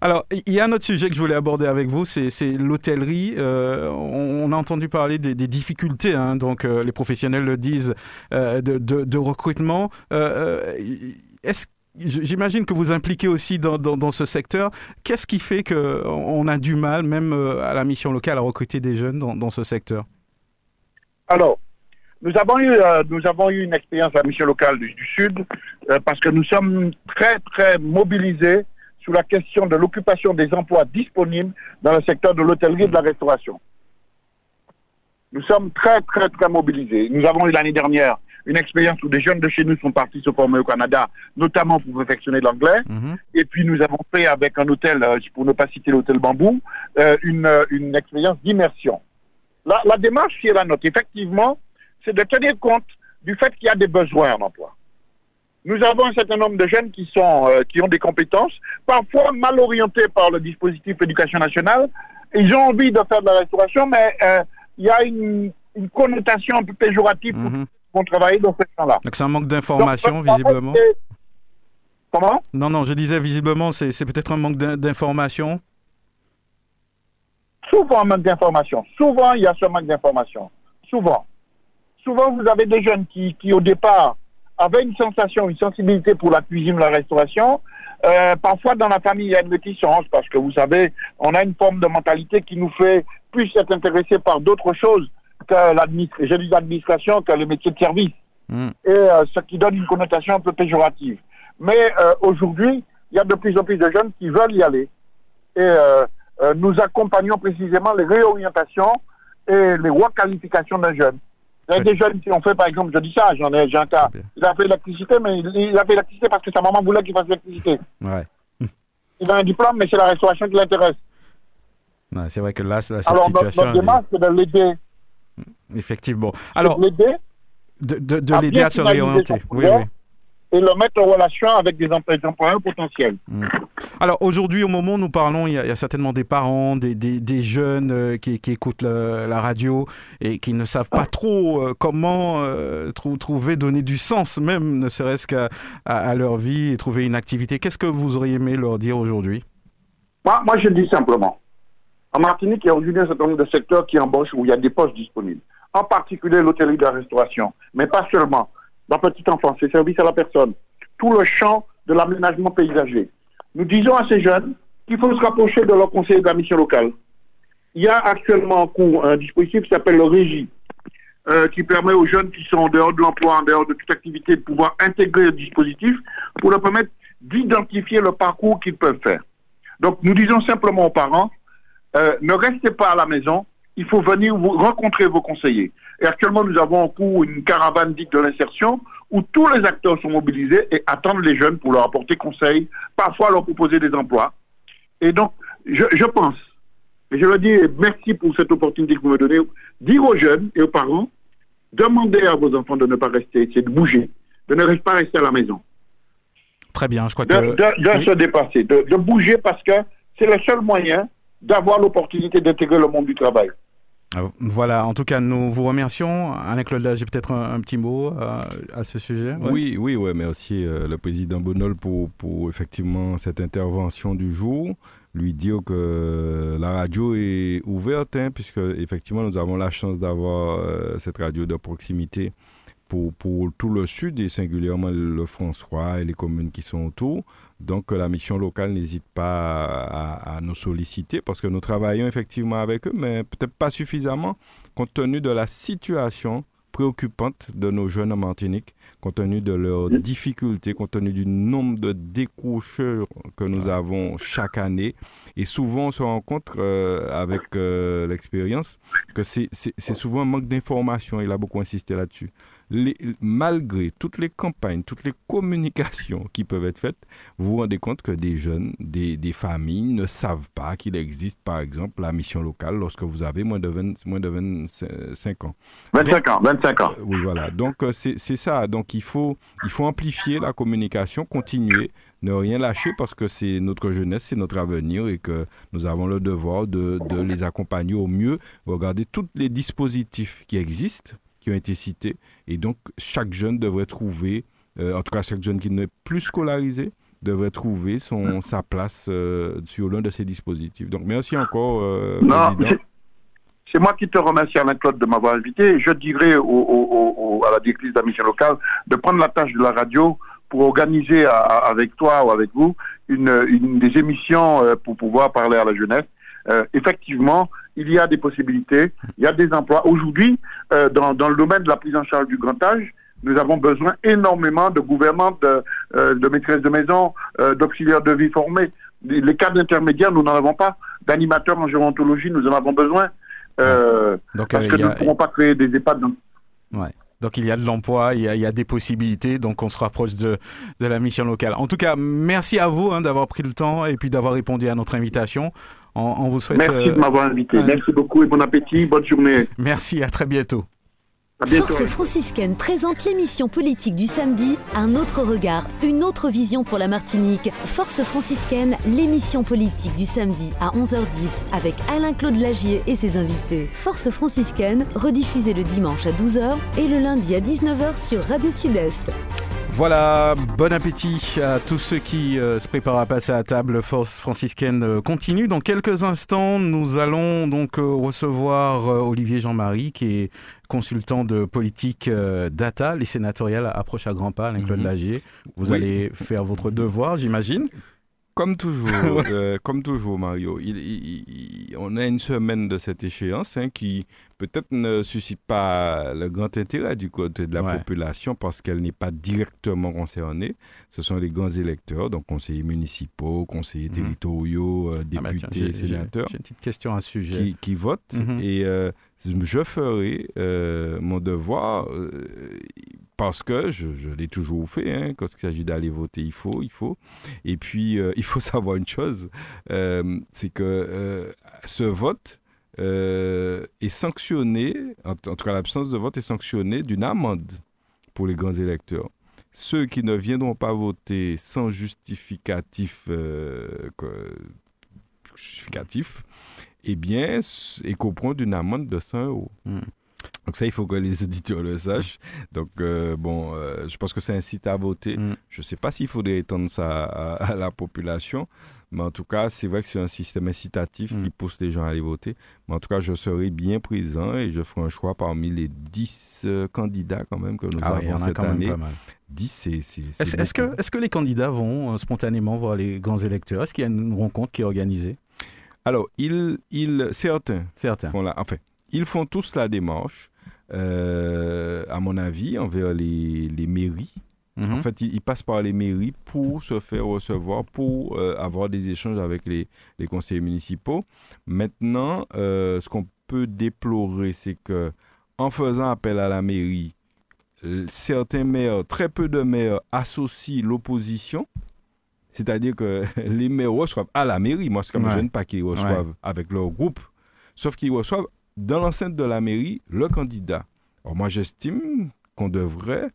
Alors, il y a un autre sujet que je voulais aborder avec vous, c'est l'hôtellerie. Euh, on, a entendu parler des, des difficultés, hein, donc euh, les professionnels le disent, euh, de, de- de recrutement. Est-ce J'imagine que vous impliquez aussi dans, ce secteur. Qu'est-ce qui fait qu'on a du mal, même euh, à la mission locale, à recruter des jeunes dans, ce secteur? Alors, nous avons eu, euh, nous avons eu une expérience à la mission locale du, du Sud euh, parce que nous sommes très, très mobilisés sur la question de l'occupation des emplois disponibles dans le secteur de l'hôtellerie et de la restauration. Nous sommes très, très, très mobilisés. Nous avons eu l'année dernière une expérience où des jeunes de chez nous sont partis se former au Canada, notamment pour perfectionner l'anglais. Mhm. Et puis nous avons fait avec un hôtel, euh, pour ne pas citer l'hôtel Bambou, euh, une, euh, une expérience d'immersion. La, la démarche qui est la nôtre, effectivement, c'est de tenir compte du fait qu'il y a des besoins en emploi. Nous avons un certain nombre de jeunes qui, sont, euh, qui ont des compétences, parfois mal orientés par le dispositif éducation nationale. Ils ont envie de faire de la restauration, mais euh, il y a une, une connotation un peu péjorative pour Mhm. Vont travailler dans ce champ-là. Donc c'est un manque d'information, visiblement. Comment? Non, non, je disais visiblement, c'est peut-être un manque d'in- d'information. Souvent un manque d'information. Souvent, il y a ce manque d'information. Souvent. Souvent, vous avez des jeunes qui, qui, au départ, avaient une sensation, une sensibilité pour la cuisine, la restauration. Euh, parfois, dans la famille, il y a une réticence parce que, vous savez, on a une forme de mentalité qui nous fait plus être intéressés par d'autres choses que l'administration, que les métiers de service. Mm. Et euh, ce qui donne une connotation un peu péjorative. Mais euh, aujourd'hui, il y a de plus en plus de jeunes qui veulent y aller. Et euh, euh, nous accompagnons précisément les réorientations et les requalifications d'un jeune. Il y a des jeunes qui ont fait, par exemple, je dis ça, j'en ai, j'ai un cas. Il a fait l'électricité, mais il, il a fait l'électricité parce que sa maman voulait qu'il fasse l'électricité. Ouais. Il a un diplôme, mais c'est la restauration qui l'intéresse. C'est vrai que là, c'est- Alors, notre, situation, notre elle est- démarche, c'est de l'aider. Effectivement. Alors, de l'aider de, de, de à l'aider bien à se réorienter. Oui, oui. et le mettre en relation avec des employeurs potentiels. Alors aujourd'hui, au moment où nous parlons, il y a, il y a certainement des parents, des, des, des jeunes euh, qui, qui écoutent la radio et qui ne savent pas trop euh, comment euh, trou- trouver, donner du sens, même ne serait-ce qu'à à, à leur vie et trouver une activité. Qu'est-ce que vous auriez aimé leur dire aujourd'hui? Moi, moi, je dis simplement, en Martinique, il y a aujourd'hui un certain nombre de secteurs qui embauchent où il y a des postes disponibles. En particulier l'hôtellerie de la restauration, mais pas seulement. La petite enfance, les services à la personne, tout le champ de l'aménagement paysager. Nous disons à ces jeunes qu'il faut se rapprocher de leur conseiller de la mission locale. Il y a actuellement en cours un dispositif qui s'appelle le Régie, euh, qui permet aux jeunes qui sont en dehors de l'emploi, en dehors de toute activité, de pouvoir intégrer le dispositif pour leur permettre d'identifier le parcours qu'ils peuvent faire. Donc, nous disons simplement aux parents, euh, ne restez pas à la maison, il faut venir vous rencontrer vos conseillers. Et actuellement, nous avons en cours une caravane dite de l'insertion où tous les acteurs sont mobilisés et attendent les jeunes pour leur apporter conseil, parfois leur proposer des emplois. Et donc, je, je pense, et je leur dis merci pour cette opportunité que vous me donnez, dire aux jeunes et aux parents, demandez à vos enfants de ne pas rester, c'est de bouger, de ne pas rester à la maison. Très bien, je crois de, que... de, de Oui. se dépasser, de, de bouger parce que c'est le seul moyen d'avoir l'opportunité d'intégrer le monde du travail. Euh, Voilà, en tout cas, nous vous remercions. Alain-Claude, j'ai peut-être un, un petit mot euh, à ce sujet. Ouais. Oui, oui, ouais, merci euh, le président Bonol pour, pour effectivement cette intervention du jour. Lui dire que la radio est ouverte, hein, puisque effectivement nous avons la chance d'avoir euh, cette radio de proximité pour, pour tout le sud et singulièrement le François et les communes qui sont autour. Donc la mission locale n'hésite pas à, à nous solliciter parce que nous travaillons effectivement avec eux, mais peut-être pas suffisamment compte tenu de la situation préoccupante de nos jeunes en Martinique, compte tenu de leurs difficultés, compte tenu du nombre de décrocheurs que nous avons chaque année. Et souvent, on se rencontre euh, avec euh, l'expérience que c'est souvent un manque d'information. Il a beaucoup insisté là-dessus. Les- malgré toutes les campagnes, toutes les communications qui peuvent être faites, vous vous rendez compte que des jeunes, des, des familles ne savent pas qu'il existe, par exemple, la mission locale lorsque vous avez moins de, 20 moins de 25 ans. 25 ans, 25 ans. Euh, Oui, voilà. Donc, euh, c'est c'est ça. Donc, il faut, il faut amplifier la communication, continuer, ne rien lâcher parce que c'est notre jeunesse, c'est notre avenir et que nous avons le devoir de, de les accompagner au mieux. Regardez tous les dispositifs qui existent, qui ont été cités. Et donc, chaque jeune devrait trouver, euh, en tout cas, chaque jeune qui n'est plus scolarisé, devrait trouver son, sa place euh, sur l'un de ces dispositifs. Donc, merci encore, euh, Non, c'est- moi qui te remercie, Alain-Claude, de m'avoir invité. Je dirais au- au- au- au- à la directrice de la mission locale de prendre la tâche de la radio pour organiser à- à- avec toi ou avec vous une, une des émissions pour pouvoir parler à la jeunesse. Euh, effectivement, il y a des possibilités, il y a des emplois. Aujourd'hui, euh, dans, dans le domaine de la prise en charge du grand âge, nous avons besoin énormément de gouvernantes, de, euh, de maîtresses de maison, d'auxiliaires de vie formés. Les cadres intermédiaires, nous n'en avons pas. D'animateurs en gérontologie, nous en avons besoin. Donc, parce que nous a- ne pourrons pas créer des EHPAD. dans- Donc il y a de l'emploi, il, y a- il y a des possibilités, donc on se rapproche de, de la mission locale. En tout cas, merci à vous hein, d'avoir pris le temps et puis d'avoir répondu à notre invitation. On, on vous souhaite... Merci euh, de m'avoir invité. un- Merci beaucoup et bon appétit. Bonne journée. merci, à très bientôt. À bientôt. Force franciscaine présente l'émission politique du samedi, un autre regard, une autre vision pour la Martinique. Force franciscaine, l'émission politique du samedi à 11h10 avec Alain-Claude Lagier et ses invités. Force franciscaine, rediffusée le dimanche à 12h et le lundi à 19h sur Radio Sud-Est. Voilà, bon appétit à tous ceux qui euh, se préparent à passer à table. Force franciscaine euh, continue. Dans quelques instants, nous allons donc euh, recevoir Olivier Jean-Marie, qui est consultant de politique data. Les sénatoriales approchent à grands pas, Mhm. Lagier. Vous Oui. allez faire votre devoir, j'imagine. Comme toujours, euh, comme toujours, Mario, il- il- il- on a une semaine de cette échéance hein, qui peut-être ne suscite pas le grand intérêt du côté de la Ouais. population parce qu'elle n'est pas directement concernée. Ce sont les grands électeurs, donc conseillers municipaux, conseillers Mhm. territoriaux, euh, Ah bah tiens, députés, sénateurs J'ai une petite question à ce sujet. qui, qui votent. Mhm. Et euh, je ferai mon devoir parce que je, l'ai toujours fait. Hein, quand il s'agit d'aller voter, il faut, il faut. Et puis, euh, il faut savoir une chose, euh, c'est que euh, ce vote est sanctionné, en, tout cas l'absence de vote est sanctionnée d'une amende pour les grands électeurs. Ceux qui ne viendront pas voter sans justificatif, euh, justificatif eh bien, écoperont d'une amende de 100 euros. Hmm. Donc ça, il faut que les auditeurs le sachent. Donc, euh, bon, euh, je pense que ça incite à voter. Hmm. Je ne sais pas s'il faudrait étendre ça à, à la population, mais en tout cas, c'est vrai que c'est un système incitatif Mm. qui pousse les gens à aller voter. Mais en tout cas, je serai bien présent et je ferai un choix parmi les 10 euh, candidats quand même que nous Ah oui, il y avons en a cette même année. pas mal. 10, c'est... c'est- c'est Est-ce que, est que les candidats vont spontanément voir les grands électeurs? Est-ce qu'il y a une rencontre qui est organisée? Alors, ils, ils, certains Certains. font la, enfin, ils font tous la démarche, euh, à mon avis, envers les, les mairies. Mhm. En fait, ils, ils passent par les mairies pour se faire recevoir, pour euh, avoir des échanges avec les, les conseillers municipaux. Maintenant, euh, ce qu'on peut déplorer, c'est que en faisant appel à la mairie, certains maires, très peu de maires associent l'opposition. C'est-à-dire que les maires reçoivent à la mairie, moi, c'est comme Ouais. je ne pas qu'ils reçoivent avec leur groupe, sauf qu'ils reçoivent dans l'enceinte de la mairie le candidat. Alors moi, j'estime qu'on devrait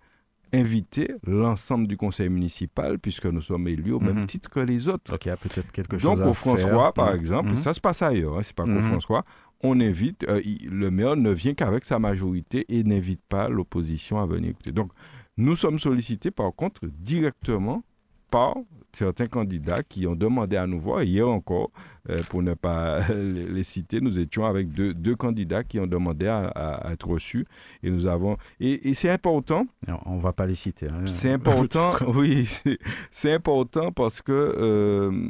inviter l'ensemble du conseil municipal, puisque nous sommes élus au Mhm. même titre que les autres. Donc il y a peut-être quelque chose Donc à au François, faire. par Mhm. exemple, Mhm. ça se passe ailleurs, hein, c'est pas qu'au Mhm. François, on invite, euh, il- le maire ne vient qu'avec sa majorité et n'invite pas l'opposition à venir écouter. Donc nous sommes sollicités par contre directement par certains candidats qui ont demandé à nous voir. Hier encore, euh, pour ne pas les, les citer, nous étions avec deux, deux candidats qui ont demandé à, à- à être reçus et nous avons et, et c'est important Non, On va pas les citer. hein. c'est important, oui, c'est- important parce que euh,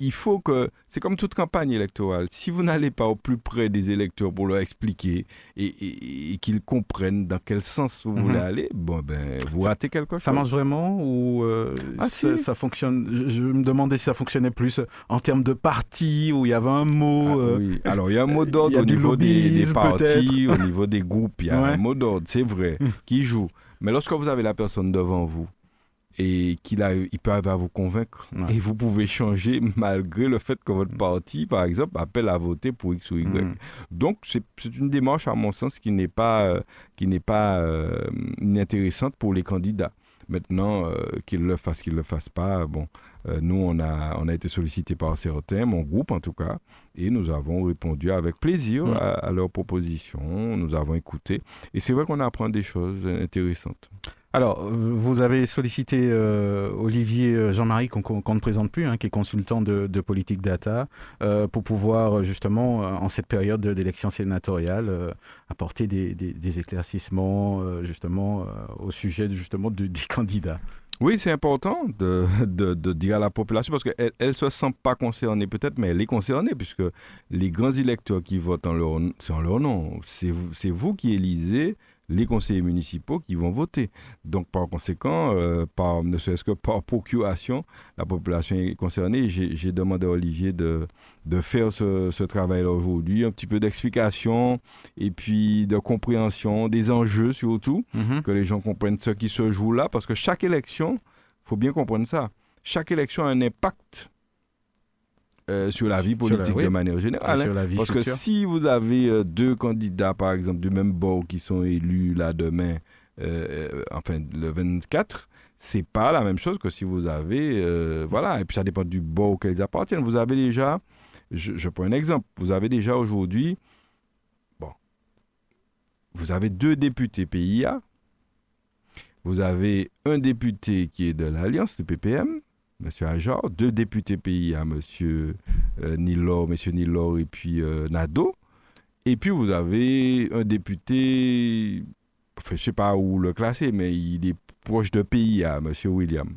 il faut que, c'est comme toute campagne électorale, si vous n'allez pas au plus près des électeurs pour leur expliquer et, et- et qu'ils comprennent dans quel sens vous Mhm. voulez aller, bon ben, vous Ça- ratez quelque chose. Ça marche vraiment ou euh, Ah, ça, si. ça fonctionne? Je, je me demandais si ça fonctionnait plus en termes de parti où il y avait un mot. Ah, euh, oui. Alors, il y a un mot d'ordre au niveau des, partis, au niveau des groupes. Il y a Ouais. un mot d'ordre, c'est vrai, qui joue. Mais lorsque vous avez la personne devant vous et qu'il il peut arriver à vous convaincre, Ouais. et vous pouvez changer malgré le fait que votre parti, par exemple, appelle à voter pour X ou Y. Mhm. Donc, c'est une démarche, à mon sens, qui n'est pas, euh, qui n'est pas euh, inintéressante pour les candidats. Maintenant, euh, qu'ils le fassent, qu'ils ne le fassent pas, bon, euh, nous, on a, on a été sollicités par certains, mon groupe en tout cas, et nous avons répondu avec plaisir Mm. à, à leurs propositions, nous avons écouté, et c'est vrai qu'on apprend des choses intéressantes. Alors, vous avez sollicité euh, Olivier euh, Jean-Marie, qu'on ne présente plus, hein, qui est consultant de, politique data, euh, pour pouvoir justement, en cette période de- d'élection sénatoriale, apporter des, éclaircissements justement au sujet justement de- des candidats. Oui, c'est important de, dire à la population parce qu'elle ne se sent pas concernée peut-être, mais elle est concernée puisque les grands électeurs qui votent en leur, en leur nom. C'est vous qui élisez les conseillers municipaux qui vont voter. Donc par conséquent, euh, par, ne serait-ce que par procuration, la population est concernée. J'ai demandé à Olivier de, de faire ce, ce travail-là aujourd'hui, un petit peu d'explication et puis de compréhension des enjeux surtout que les gens comprennent ce qui se joue là, parce que chaque élection, faut bien comprendre ça, chaque élection a un impact euh, sur la vie la- politique oui. de manière générale. hein. Parce que si vous avez euh, deux candidats, par exemple, du même bord qui sont élus là demain, euh, enfin le 24, c'est pas la même chose que si vous avez, voilà, et puis ça dépend du bord auquel ils appartiennent. Vous avez déjà, je, je prends un exemple, vous avez déjà aujourd'hui, bon, vous avez deux députés PIA, vous avez un député qui est de l'Alliance, le PPM, M. Ajar, deux députés PIA, M. Euh, Nilor, M. Nilor et puis euh, Nado. Et puis vous avez un député, enfin, je ne sais pas où le classer, mais il est proche de PIA, M. William.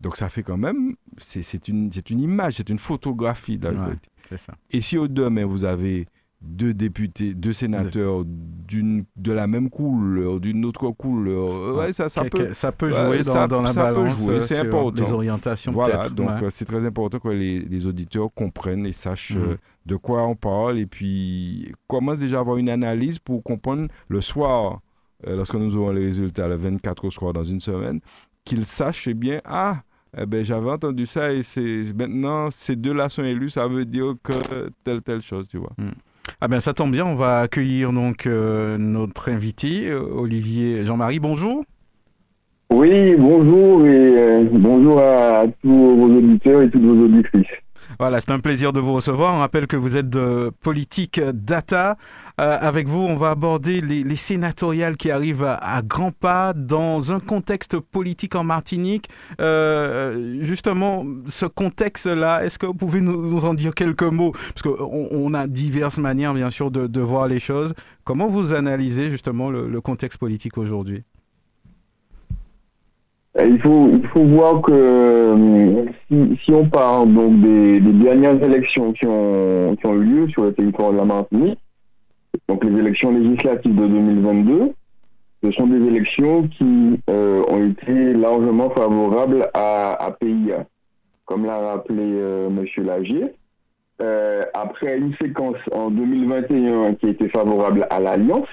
Donc ça fait quand même, c'est une, image, c'est une photographie de la Ouais. ça. Et si au demain vous avez deux députés, deux sénateurs d'une, de la même couleur, d'une autre couleur, ouais, ça, ça peut. ça peut jouer dans, ça- dans la balance c'est important. les orientations Voilà, donc ouais. euh, c'est très important que les, les auditeurs comprennent et sachent Mhm. euh, de quoi on parle et puis commencent déjà à avoir une analyse pour comprendre le soir, euh, lorsque nous aurons les résultats, le 24 au soir dans une semaine, qu'ils sachent eh bien, ah, eh ben, j'avais entendu ça et c'est maintenant ces deux-là sont élus, ça veut dire que telle, telle chose, tu vois. Ah ben ça tombe bien, on va accueillir donc euh, notre invité, euh, Olivier Jean-Marie. Bonjour. Oui, bonjour et euh, bonjour à, à tous vos auditeurs et toutes vos auditrices. Voilà, c'est un plaisir de vous recevoir. On rappelle que vous êtes de Politique Data. Euh, avec vous, on va aborder les, les sénatoriales qui arrivent à, grands pas dans un contexte politique en Martinique. Euh, justement, ce contexte-là, est-ce que vous pouvez nous, en dire quelques mots? Parce qu'on on a diverses manières, bien sûr, de, voir les choses. Comment vous analysez justement le, contexte politique aujourd'hui? Il faut, il faut voir que euh, si, si on parle donc des, des dernières élections qui ont, qui ont eu lieu sur le territoire de la Martinique, donc les élections législatives de 2022, ce sont des élections qui euh, ont été largement favorables à, à PIA. Comme l'a rappelé euh, M. Lagier, après une séquence en 2021 qui était favorable à l'Alliance,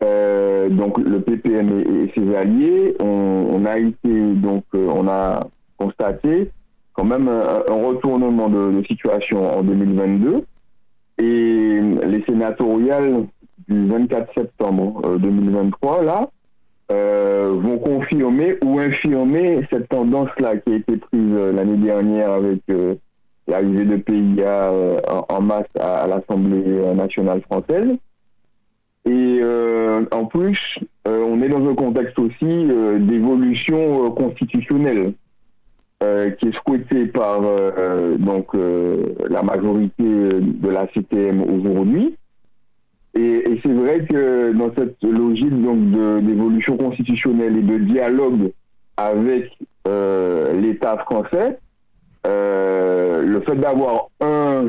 donc le PPM et, ses alliés, on, a été donc on a constaté quand même un, retournement de, situation en 2022 et les sénatoriales du 24 septembre 2023 là euh, vont confirmer ou infirmer cette tendance-là qui a été prise euh, l'année dernière avec euh, l'arrivée de PIA en, masse à, l'Assemblée nationale française. Et en plus, on est dans un contexte aussi d'évolution constitutionnelle qui est souhaitée par donc la majorité de la CTM aujourd'hui. Et, c'est vrai que dans cette logique donc d'évolution constitutionnelle et de dialogue avec euh, l'État français, euh, le fait d'avoir un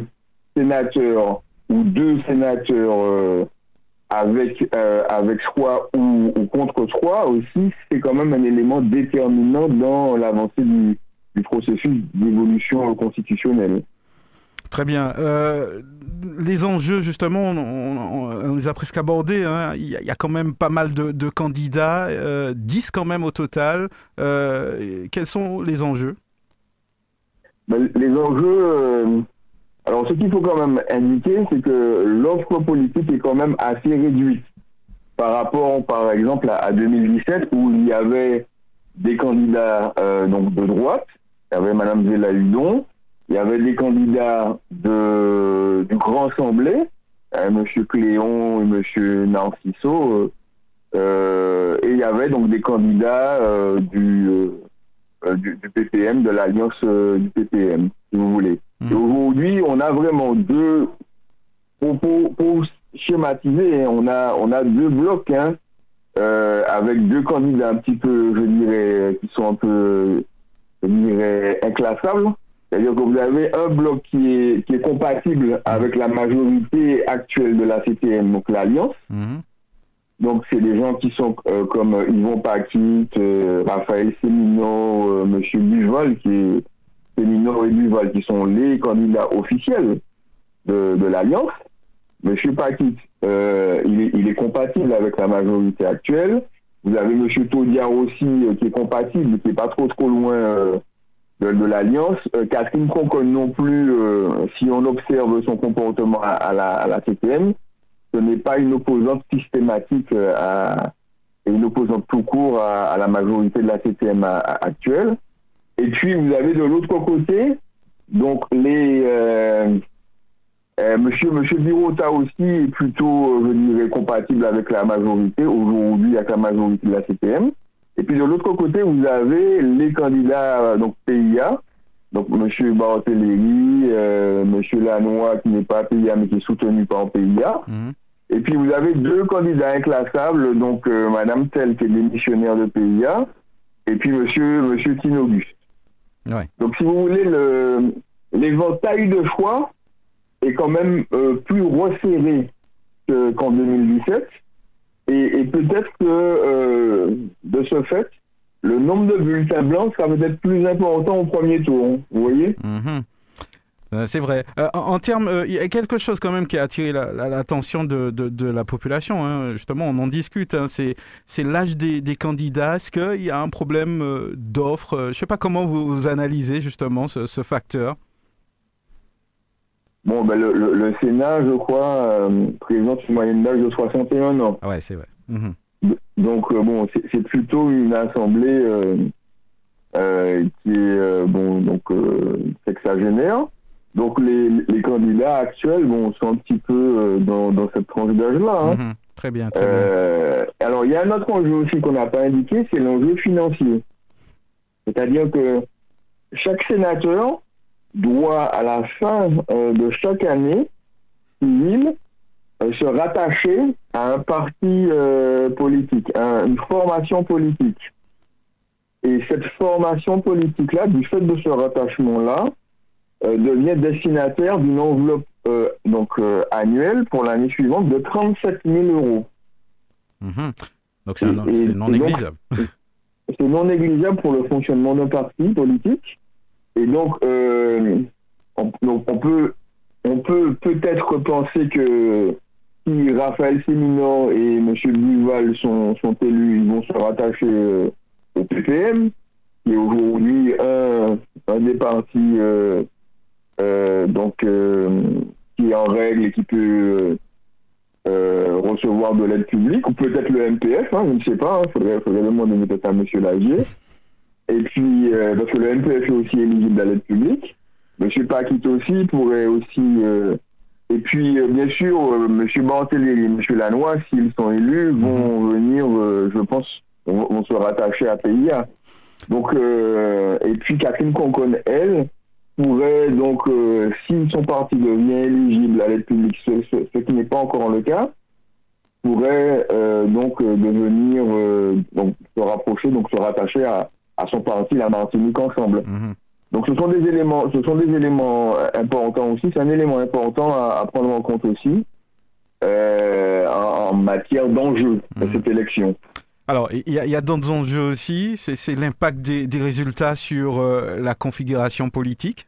sénateur ou deux sénateurs euh, avec avec soi ou, contre soi aussi, c'est quand même un élément déterminant dans l'avancée du processus d'évolution constitutionnelle. Très bien. Euh, les enjeux, justement, on, les a presque abordés. Hein. Il, y a, quand même pas mal de, candidats, 10 euh, quand même au total. Euh, quels sont les enjeux? Ben, Les enjeux, alors ce qu'il faut quand même indiquer, c'est que l'offre politique est quand même assez réduite par rapport, par exemple, à, 2017 où il y avait des candidats donc de droite. Il y avait Mme Zéla Hudon, il y avait des candidats de, du Grand Assemblée, euh, M. Cléon et M. Narciso, euh, euh, et il y avait donc des candidats du, du, PPM, de l'alliance du PPM, si vous voulez. Hmm. aujourd'hui, on a vraiment deux, pour, pour, schématiser, hein, on a, on a deux blocs, hein, avec deux candidats un petit peu, je dirais, qui sont un peu, je dirais, inclassables. C'est-à-dire que vous avez un bloc qui est, qui est compatible avec la majorité actuelle de la CTM, donc l'Alliance. Mhm. Donc, c'est des gens qui sont euh, comme Yvon Paquit, euh, Raphaël Sémino, euh, M. Duval, qui est Sémino et Duval, qui sont les candidats officiels de, l'Alliance. M. Paquit, il est, il, est, compatible avec la majorité actuelle. Vous avez M. Taudiard aussi, qui est compatible, qui n'est pas trop trop loin de, l'Alliance. Euh, Catherine Concon non plus, euh, si on observe son comportement à, la, CTM, ce n'est pas une opposante systématique euh, à, et une opposante tout court à, la majorité de la CTM actuelle. Et puis vous avez de l'autre côté, donc les Monsieur Monsieur Birota aussi est plutôt, je dirais, compatible avec la majorité aujourd'hui avec la majorité de la CTM. Et puis de l'autre côté, vous avez les candidats euh, donc PIA, donc M. Barthéléry, euh, M. Lanois qui n'est pas PIA mais qui est soutenu par PIA. Mhm. Et puis vous avez deux candidats inclassables, donc Mme euh, Madame Tell qui est démissionnaire de PIA, et puis Monsieur Monsieur Tinogus. Donc si vous voulez, l'éventail de choix est quand même plus resserré qu'en 2017. Et, peut-être que euh, de ce fait, le nombre de bulletins blancs sera peut-être plus important au premier tour. Hein, vous voyez? Mhm. Euh, c'est vrai. Euh, en, termes, il y a quelque chose quand même qui a attiré l'attention de, de, la population. Hein. Justement, on en discute. Hein. C'est l'âge des, des, candidats. Est-ce qu'il y a un problème d'offre Je ne sais pas comment vous, analysez justement ce, ce facteur. Bon, ben, le, le, Sénat, je crois, euh, présente une moyenne d'âge de 61 ans. Ah ouais, c'est vrai. Mhm. Donc, euh, bon, c'est plutôt une assemblée euh, qui est, bon, donc, sexagénaire. Donc, les, les, candidats actuels, bon, sont un petit peu dans, dans cette tranche d'âge-là. Hein. Mhm. Très bien, très bien. Alors, il y a un autre enjeu aussi qu'on n'a pas indiqué, c'est l'enjeu financier. C'est-à-dire que chaque sénateur doit, à la fin euh, de chaque année civile, euh, se rattacher à un parti euh, politique, à une formation politique. Et cette formation politique-là, du fait de ce rattachement-là, devient destinataire d'une enveloppe donc annuelle pour l'année suivante de 37 000 euros. Mhm. Donc c'est non négligeable. C'est non négligeable pour le fonctionnement d'un parti politique. Et donc, euh, on, donc on peut on peut peut-être penser que si Raphaël Séminor et M. Duval sont, sont élus, ils vont se rattacher euh, au PPM, qui est aujourd'hui un, un des partis euh, euh, donc, qui est en règle et qui peut recevoir de l'aide publique, ou peut-être le MPF, hein, je ne sais pas, il faudrait, faudrait demander peut-être à M. Lagier. Et puis, parce que le MPF est aussi éligible à l'aide publique. M. Paquit aussi pourrait aussi et puis, euh, bien sûr, euh, M. Bantel et M. Lanois, s'ils sont élus, vont mhm. venir, euh, je pense, vont, se rattacher à PIA. Donc, et puis Catherine Concon, elle, pourrait donc, si son parti devient éligible à l'aide publique, ce, qui n'est pas encore le cas, pourrait donc devenir, donc se rapprocher, donc se rattacher à, son parti, la Martinique ensemble. Mhm. Donc ce sont des éléments, ce sont des éléments euh, importants aussi. C'est un élément important à, prendre en compte aussi euh, en, matière d'enjeu de mmh. cette élection. Alors, il y a, d'autres enjeux aussi. C'est l'impact des, résultats sur euh, la configuration politique.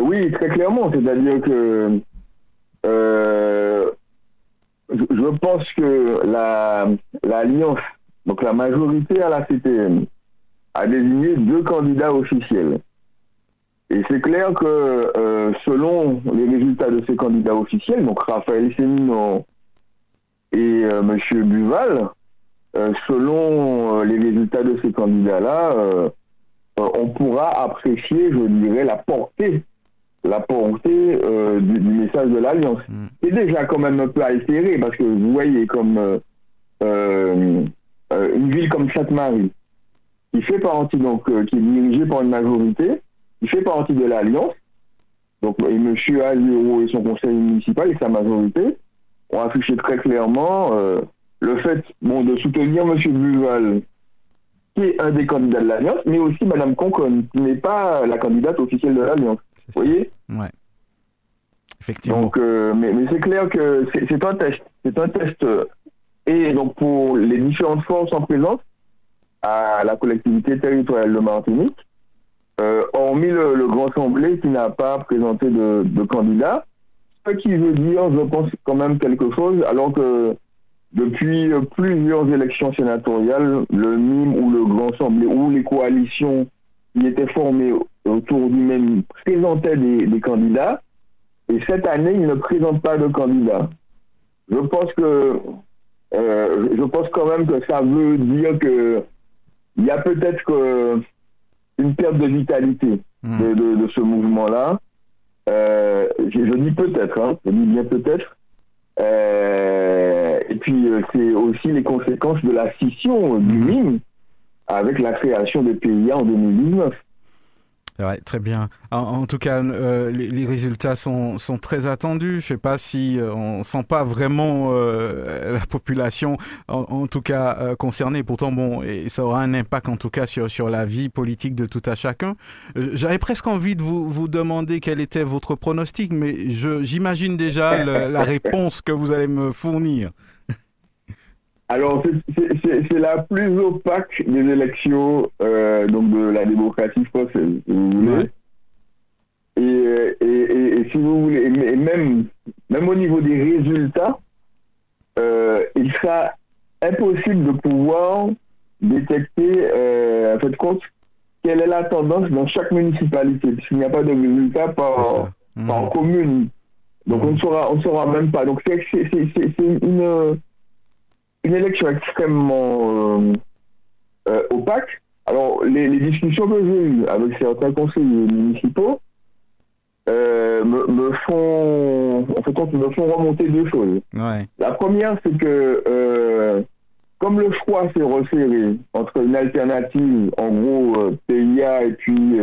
Oui, très clairement. C'est-à-dire que je, pense que l'alliance, donc la majorité à la CTM, a désigné deux candidats officiels. Et c'est clair que euh, selon les résultats de ces candidats officiels, donc Raphaël Séminon et euh, M. Buval, euh, selon les résultats de ces candidats-là, on pourra apprécier, je dirais, la portée, la portée du, message de l'Alliance. Mm. C'est déjà quand même un peu altéré, parce que vous voyez comme une ville comme Sainte-Marie, qui fait partie, donc, euh, qui est dirigé par une majorité, qui fait partie de l'Alliance. Donc, et M. Et son conseil municipal et sa majorité ont affiché très clairement euh, le fait bon, de soutenir M. Buval, qui est un des candidats de l'Alliance, mais aussi Mme Concon, qui n'est pas la candidate officielle de l'Alliance. Vous voyez? Ouais. Effectivement. Donc, euh, mais, mais c'est clair que c'est un test. C'est un test. et donc, pour les différentes forces en présence, à la collectivité territoriale de Martinique, euh, hormis le, Grand Assemblée qui n'a pas présenté de, de, candidat, ce qui veut dire, je pense, quand même quelque chose, alors que depuis plusieurs élections sénatoriales, le MIM ou le Grand Assemblée ou les coalitions qui étaient formées autour du même présentaient des, des candidats, et cette année, ils ne présentent pas de candidats. Je pense que euh, je pense quand même que ça veut dire que il y a peut-être une perte de vitalité hmm. de, ce mouvement-là. Euh, je, dis peut-être, hein, je dis bien peut-être. Euh, et puis, euh, c'est aussi les conséquences de la scission du MIM hmm. avec la création des PIA en 2019. Très bien. En, tout cas, euh, les, résultats sont, sont, très attendus. Je ne sais pas si euh, on sent pas vraiment euh, la population, en, tout cas concernée. Pourtant, bon, ça aura un impact en tout cas sur, sur la vie politique de tout à chacun. J'avais presque envie de vous, vous demander quel était votre pronostic, mais j'imagine déjà la réponse que vous allez me fournir. Alors, c'est la plus opaque des élections euh, donc de la démocratie française, si vous voulez. Et, et, et, si vous voulez, et même, même au niveau des résultats, euh, il sera impossible de pouvoir détecter, euh, en fait, compte, quelle est la tendance dans chaque municipalité, puisqu'il n'y a pas de résultats par, par mmh. commune. Donc, on ne saura, on saura même pas. Donc, c'est une une élection extrêmement euh, euh, opaque. Alors, les, discussions que j'ai eues avec certains conseillers municipaux euh, me, font, en fait, me font remonter deux choses. La première, c'est que comme le choix s'est resserré entre une alternative, en gros, PIA et puis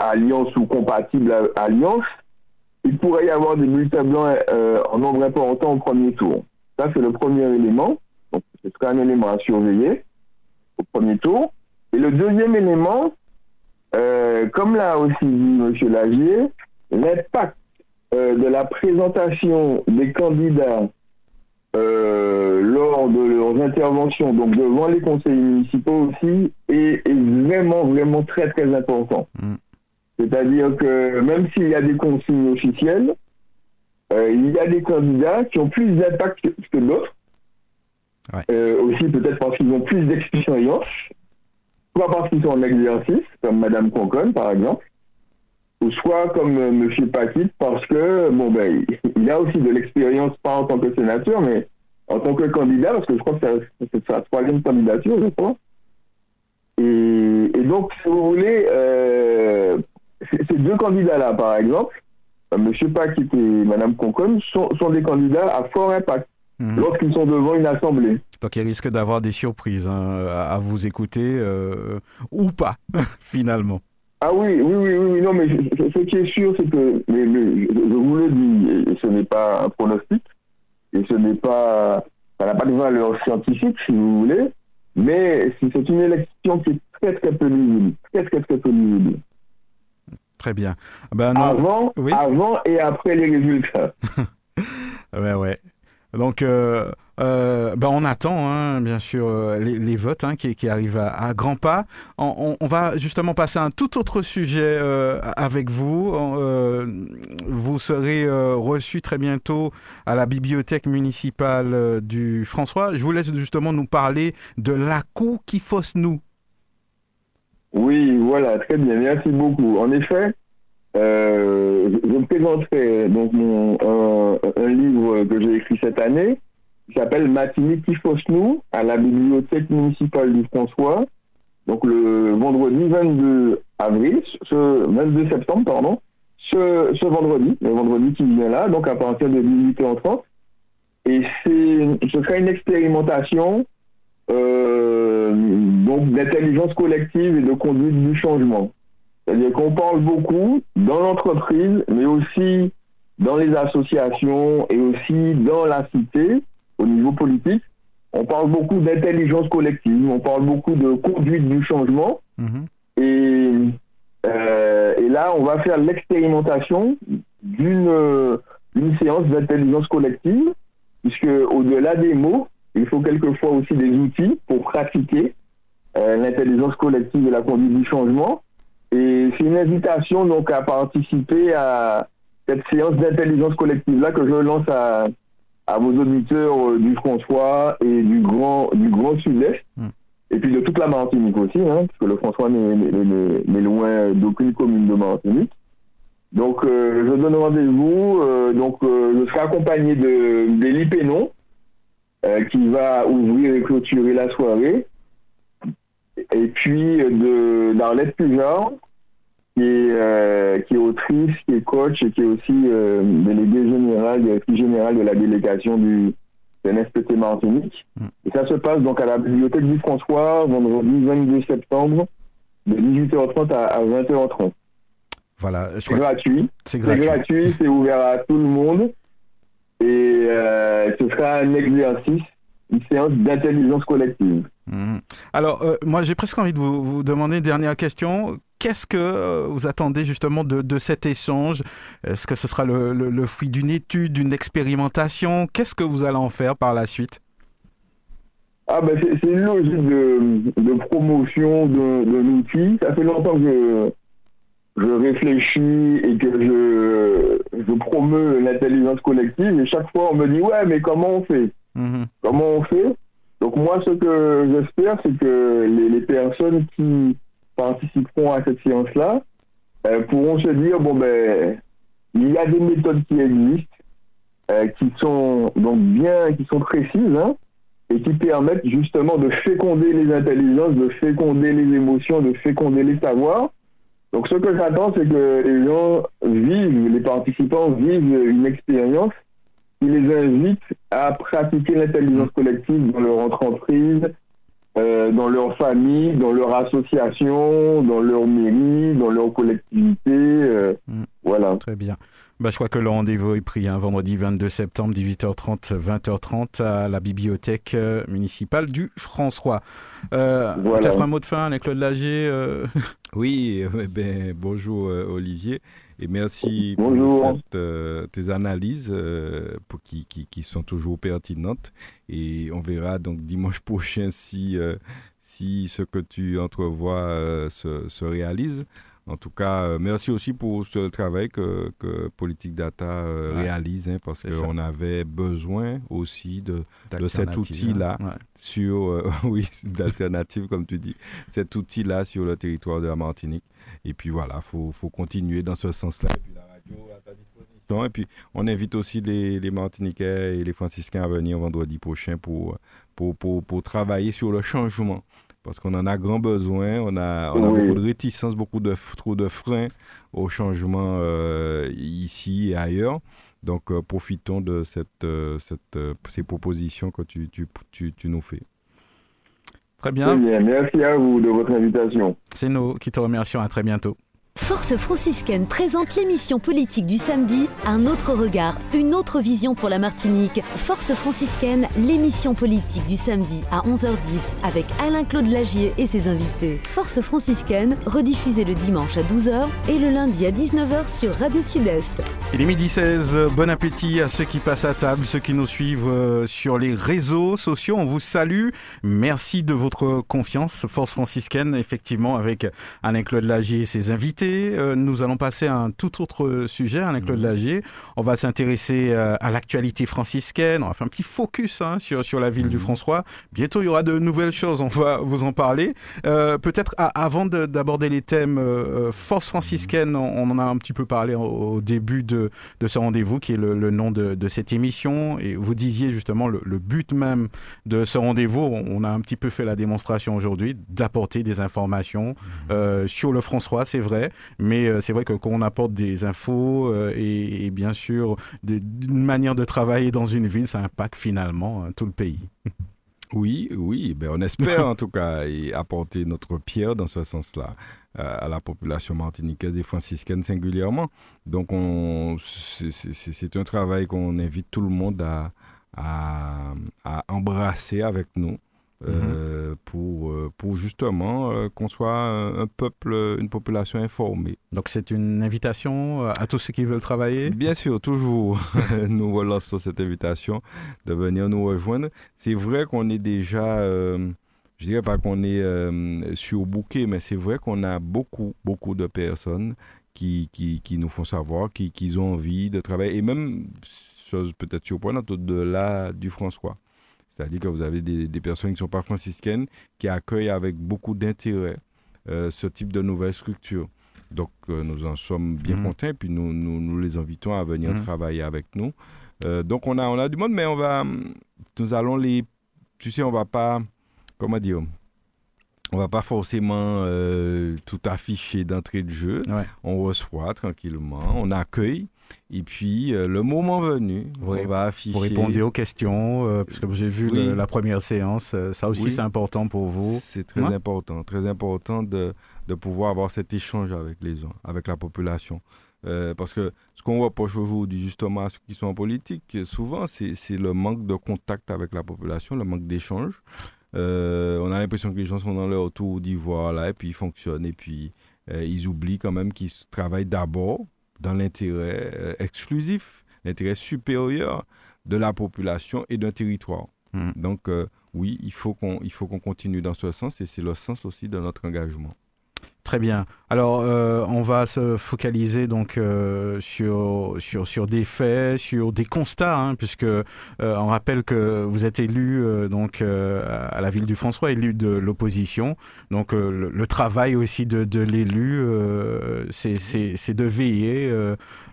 alliance ou compatible alliance, il pourrait y avoir des bulletins blancs en nombre important au premier tour. Ça, c'est le premier élément. Donc, ce sera un élément à surveiller au premier tour. Et le deuxième élément, euh, comme l'a aussi dit M. Lagier, l'impact euh, de la présentation des candidats euh, lors de leurs interventions, donc devant les conseils municipaux aussi, est, vraiment, vraiment très, très important. Mm. C'est-à-dire que même s'il y a des consignes officielles, euh, il y a des candidats qui ont plus d'impact que d'autres. Euh, aussi peut-être parce qu'ils ont plus d'expérience, soit parce qu'ils sont en exercice, comme Madame Concon par exemple, ou soit comme euh, Monsieur Paquet, parce que bon ben il a aussi de l'expérience pas en tant que sénateur, mais en tant que candidat, parce que je crois que c'est sa troisième candidature, je crois. Et, donc, si vous voulez, euh, ces deux candidats-là, par exemple, euh, M. Paquet et Mme Concon, sont, sont, des candidats à fort impact mhm. lorsqu'ils sont devant une assemblée. Donc, il risque d'avoir des surprises hein, à vous écouter, euh, ou pas, finalement. Ah oui, oui, oui, oui, non, mais ce qui est sûr, c'est que, je vous le dis, ce n'est pas un pronostic, et ce n'est pas, ça n'a pas de valeur scientifique, si vous voulez, mais c'est une élection qui est très, très peu lisible, très, très, très peu lisible. Très bien. Ben avant, avant et après les résultats. ouais, ouais. Donc, euh, euh, ben on attend, hein, bien sûr, euh, les, votes hein, qui, qui, arrivent à, grands pas. On, va justement passer à un tout autre sujet avec vous. vous serez reçu très bientôt à la bibliothèque municipale du François. Je vous laisse justement nous parler de la cour qui fausse nous. Oui, voilà, très bien, merci beaucoup. En effet, euh, je présenterai donc mon, un, livre que j'ai écrit cette année, qui s'appelle Matiniti nous à la bibliothèque municipale du François, donc le vendredi 22 avril, ce 22 septembre, pardon, ce, ce vendredi, le vendredi qui vient là, donc à partir de 18h30. Et ce sera une expérimentation euh, donc d'intelligence collective et de conduite du changement. C'est-à-dire qu'on parle beaucoup dans l'entreprise, mais aussi dans les associations et aussi dans la cité, au niveau politique. On parle beaucoup d'intelligence collective, on parle beaucoup de conduite du changement. Mm-hmm. Et, euh, et là, on va faire l'expérimentation d'une une séance d'intelligence collective, puisque au-delà des mots, il faut quelquefois aussi des outils pour pratiquer euh, l'intelligence collective et la conduite du changement. Et c'est une invitation donc à participer à cette séance d'intelligence collective là que je lance à, à vos auditeurs euh, du François et du Grand du Grand Sud-Est. Hmm. Et puis de toute la Martinique aussi, hein, parce que le François n'est loin d'aucune commune de Martinique. Donc, euh, je donne rendez-vous. donc, je serai accompagné de d'Elie Pénon, euh, qui va ouvrir et clôturer la soirée. Et puis de d'Arlette Pujard, qui est, euh, qui est autrice, qui est coach et qui est aussi euh, déléguée générale, directrice générale de la délégation du NSPT Martinique. Mm. Et ça se passe donc à la bibliothèque du François, vendredi 22 septembre, de 18h30 à, 20h30. Voilà, c'est gratuit. C'est gratuit, c'est ouvert à tout le monde. Et euh, ce sera un exercice, une séance d'intelligence collective. Mhm. Alors, euh, moi, j'ai presque envie de vous, demander une dernière question. Qu'est-ce que euh, vous attendez justement de, cet échange? Est-ce que ce sera le, fruit d'une étude, d'une expérimentation? Qu'est-ce que vous allez en faire par la suite? Ah ben c'est une logique de, promotion d'un outil. Ça fait longtemps que je réfléchis et que je, je promeux l'intelligence collective et chaque fois on me dit ouais mais comment on fait? Mhm. Comment on fait? Donc moi ce que j'espère c'est que les, les, personnes qui participeront à cette séance-là euh, pourront se dire bon ben il y a des méthodes qui existent euh, qui sont donc bien qui sont précises hein, et qui permettent justement de féconder les intelligences, de féconder les émotions, de féconder les savoirs donc, ce que j'attends, c'est que les gens vivent, les participants vivent une expérience qui les invite à pratiquer l'intelligence collective dans leur entreprise, euh, dans leur famille, dans leur association, dans leur mairie, dans leur collectivité. Euh, mm. Voilà. Très bien. Bah, je crois que le rendez-vous est pris, un hein, vendredi 22 septembre, 18h30, 20h30, à la bibliothèque euh, municipale du François. Euh, Peut-être un mot de fin avec Claude Lager euh. Oui, ben, bonjour euh, Olivier, et merci pour tes analyses pour qui, qui, qui, sont toujours pertinentes. Et on verra donc dimanche prochain si, si ce que tu entrevois se, se réalise. En tout cas, merci aussi pour ce travail que, que Politique Data réalise, hein, parce qu'on avait besoin aussi de, de cet outil-là hein. sur, oui, d'alternative, comme tu dis, cet outil-là sur le territoire de la Martinique. Et puis voilà, il faut, faut, continuer dans ce sens-là. Et puis la radio à ta disposition. Et puis on invite aussi les, les Martiniquais et les Franciscains à venir vendredi prochain pour, pour, pour, pour travailler sur le changement parce qu'on en a grand besoin. On a, on a beaucoup de réticence, beaucoup de trop de freins au changement euh, ici et ailleurs. Donc, euh, profitons de cette, euh, cette, ces propositions que tu, tu, tu, tu, nous fais. Très bien. Très bien. Merci à vous de votre invitation. C'est nous qui te remercions. À très bientôt. Force franciscaine présente l'émission politique du samedi, un autre regard, une autre vision pour la Martinique. Force franciscaine, l'émission politique du samedi à 11h10 avec Alain-Claude Lagier et ses invités. Force franciscaine, rediffusée le dimanche à 12h et le lundi à 19h sur Radio Sud-Est. Il est midi 16, bon appétit à ceux qui passent à table, ceux qui nous suivent euh, sur les réseaux sociaux. On vous salue. Merci de votre confiance. Force franciscaine, effectivement, avec Alain-Claude Lagier et ses invités. Euh, nous allons passer à un tout autre sujet, avec Claude mmh. Lagier. On va s'intéresser euh, à l'actualité franciscaine. On va faire un petit focus hein, sur, sur la ville du mmh. François. Bientôt, il y aura de nouvelles choses. On va vous en parler. Euh, peut-être avant d'aborder les thèmes force franciscaine, on, en a un petit peu parlé au, début de, de ce rendez-vous, qui est le, nom de, de, cette émission. Et vous disiez justement le, le but même de ce rendez-vous. On a un petit peu fait la démonstration aujourd'hui d'apporter des informations mmh. sur le François, c'est vrai. Mais euh, c'est vrai que quand on apporte des infos euh, et, bien sûr une manière de travailler dans une ville, ça impacte finalement hein, tout le pays. Oui, oui, ben on espère en tout cas apporter notre pierre dans ce sens-là euh, à la population martiniquaise et franciscaine singulièrement. Donc c'est un travail qu'on invite tout le monde à embrasser avec nous. Euh, mhm. pour, euh, pour justement euh, qu'on soit un, peuple, une population informée. Donc c'est une invitation à tous ceux qui veulent travailler? Bien sûr, toujours. nous relançons cette invitation de venir nous rejoindre. C'est vrai qu'on est déjà, je dirais pas qu'on est sur bouquet, mais c'est vrai qu'on a beaucoup, beaucoup de personnes qui, qui, qui nous font savoir qu'ils qui ont envie de travailler. Et même, chose peut-être surprenante, au-delà du François. C'est-à-dire que vous avez des, personnes qui ne sont pas franciscaines qui accueillent avec beaucoup d'intérêt euh, ce type de nouvelle structure. Donc euh, nous en sommes bien mmh. contents et puis nous, nous, les invitons à venir mmh. travailler avec nous. Euh, donc on a, on a du monde, mais on va, nous allons les, tu sais, on va pas, comment dire, on va pas forcément tout afficher d'entrée de jeu. On reçoit tranquillement, on accueille. Et puis, euh, le moment venu, on va afficher. Vous répondez aux questions, euh, puisque j'ai vu la première séance. Euh, ça aussi, c'est important pour vous. C'est très important, très important de, de, pouvoir avoir cet échange avec les gens, avec la population. parce que ce qu'on reproche aujourd'hui, justement, à ceux qui sont en politique, souvent, c'est le manque de contact avec la population, le manque d'échange. on a l'impression que les gens sont dans leur tour d'ivoire, là, et puis ils fonctionnent, et puis ils oublient quand même qu'ils travaillent d'abord dans l'intérêt euh, exclusif, l'intérêt supérieur de la population et d'un territoire. Hmm. Donc, euh, oui, il faut qu'on continue dans ce sens et c'est le sens aussi de notre engagement. Très bien. Alors, euh, on va se focaliser donc euh, sur, des faits, sur des constats, hein, puisque euh, on rappelle que vous êtes élu donc à la ville du François, élu de l'opposition. Donc, le, travail aussi de, de l'élu, c'est de veiller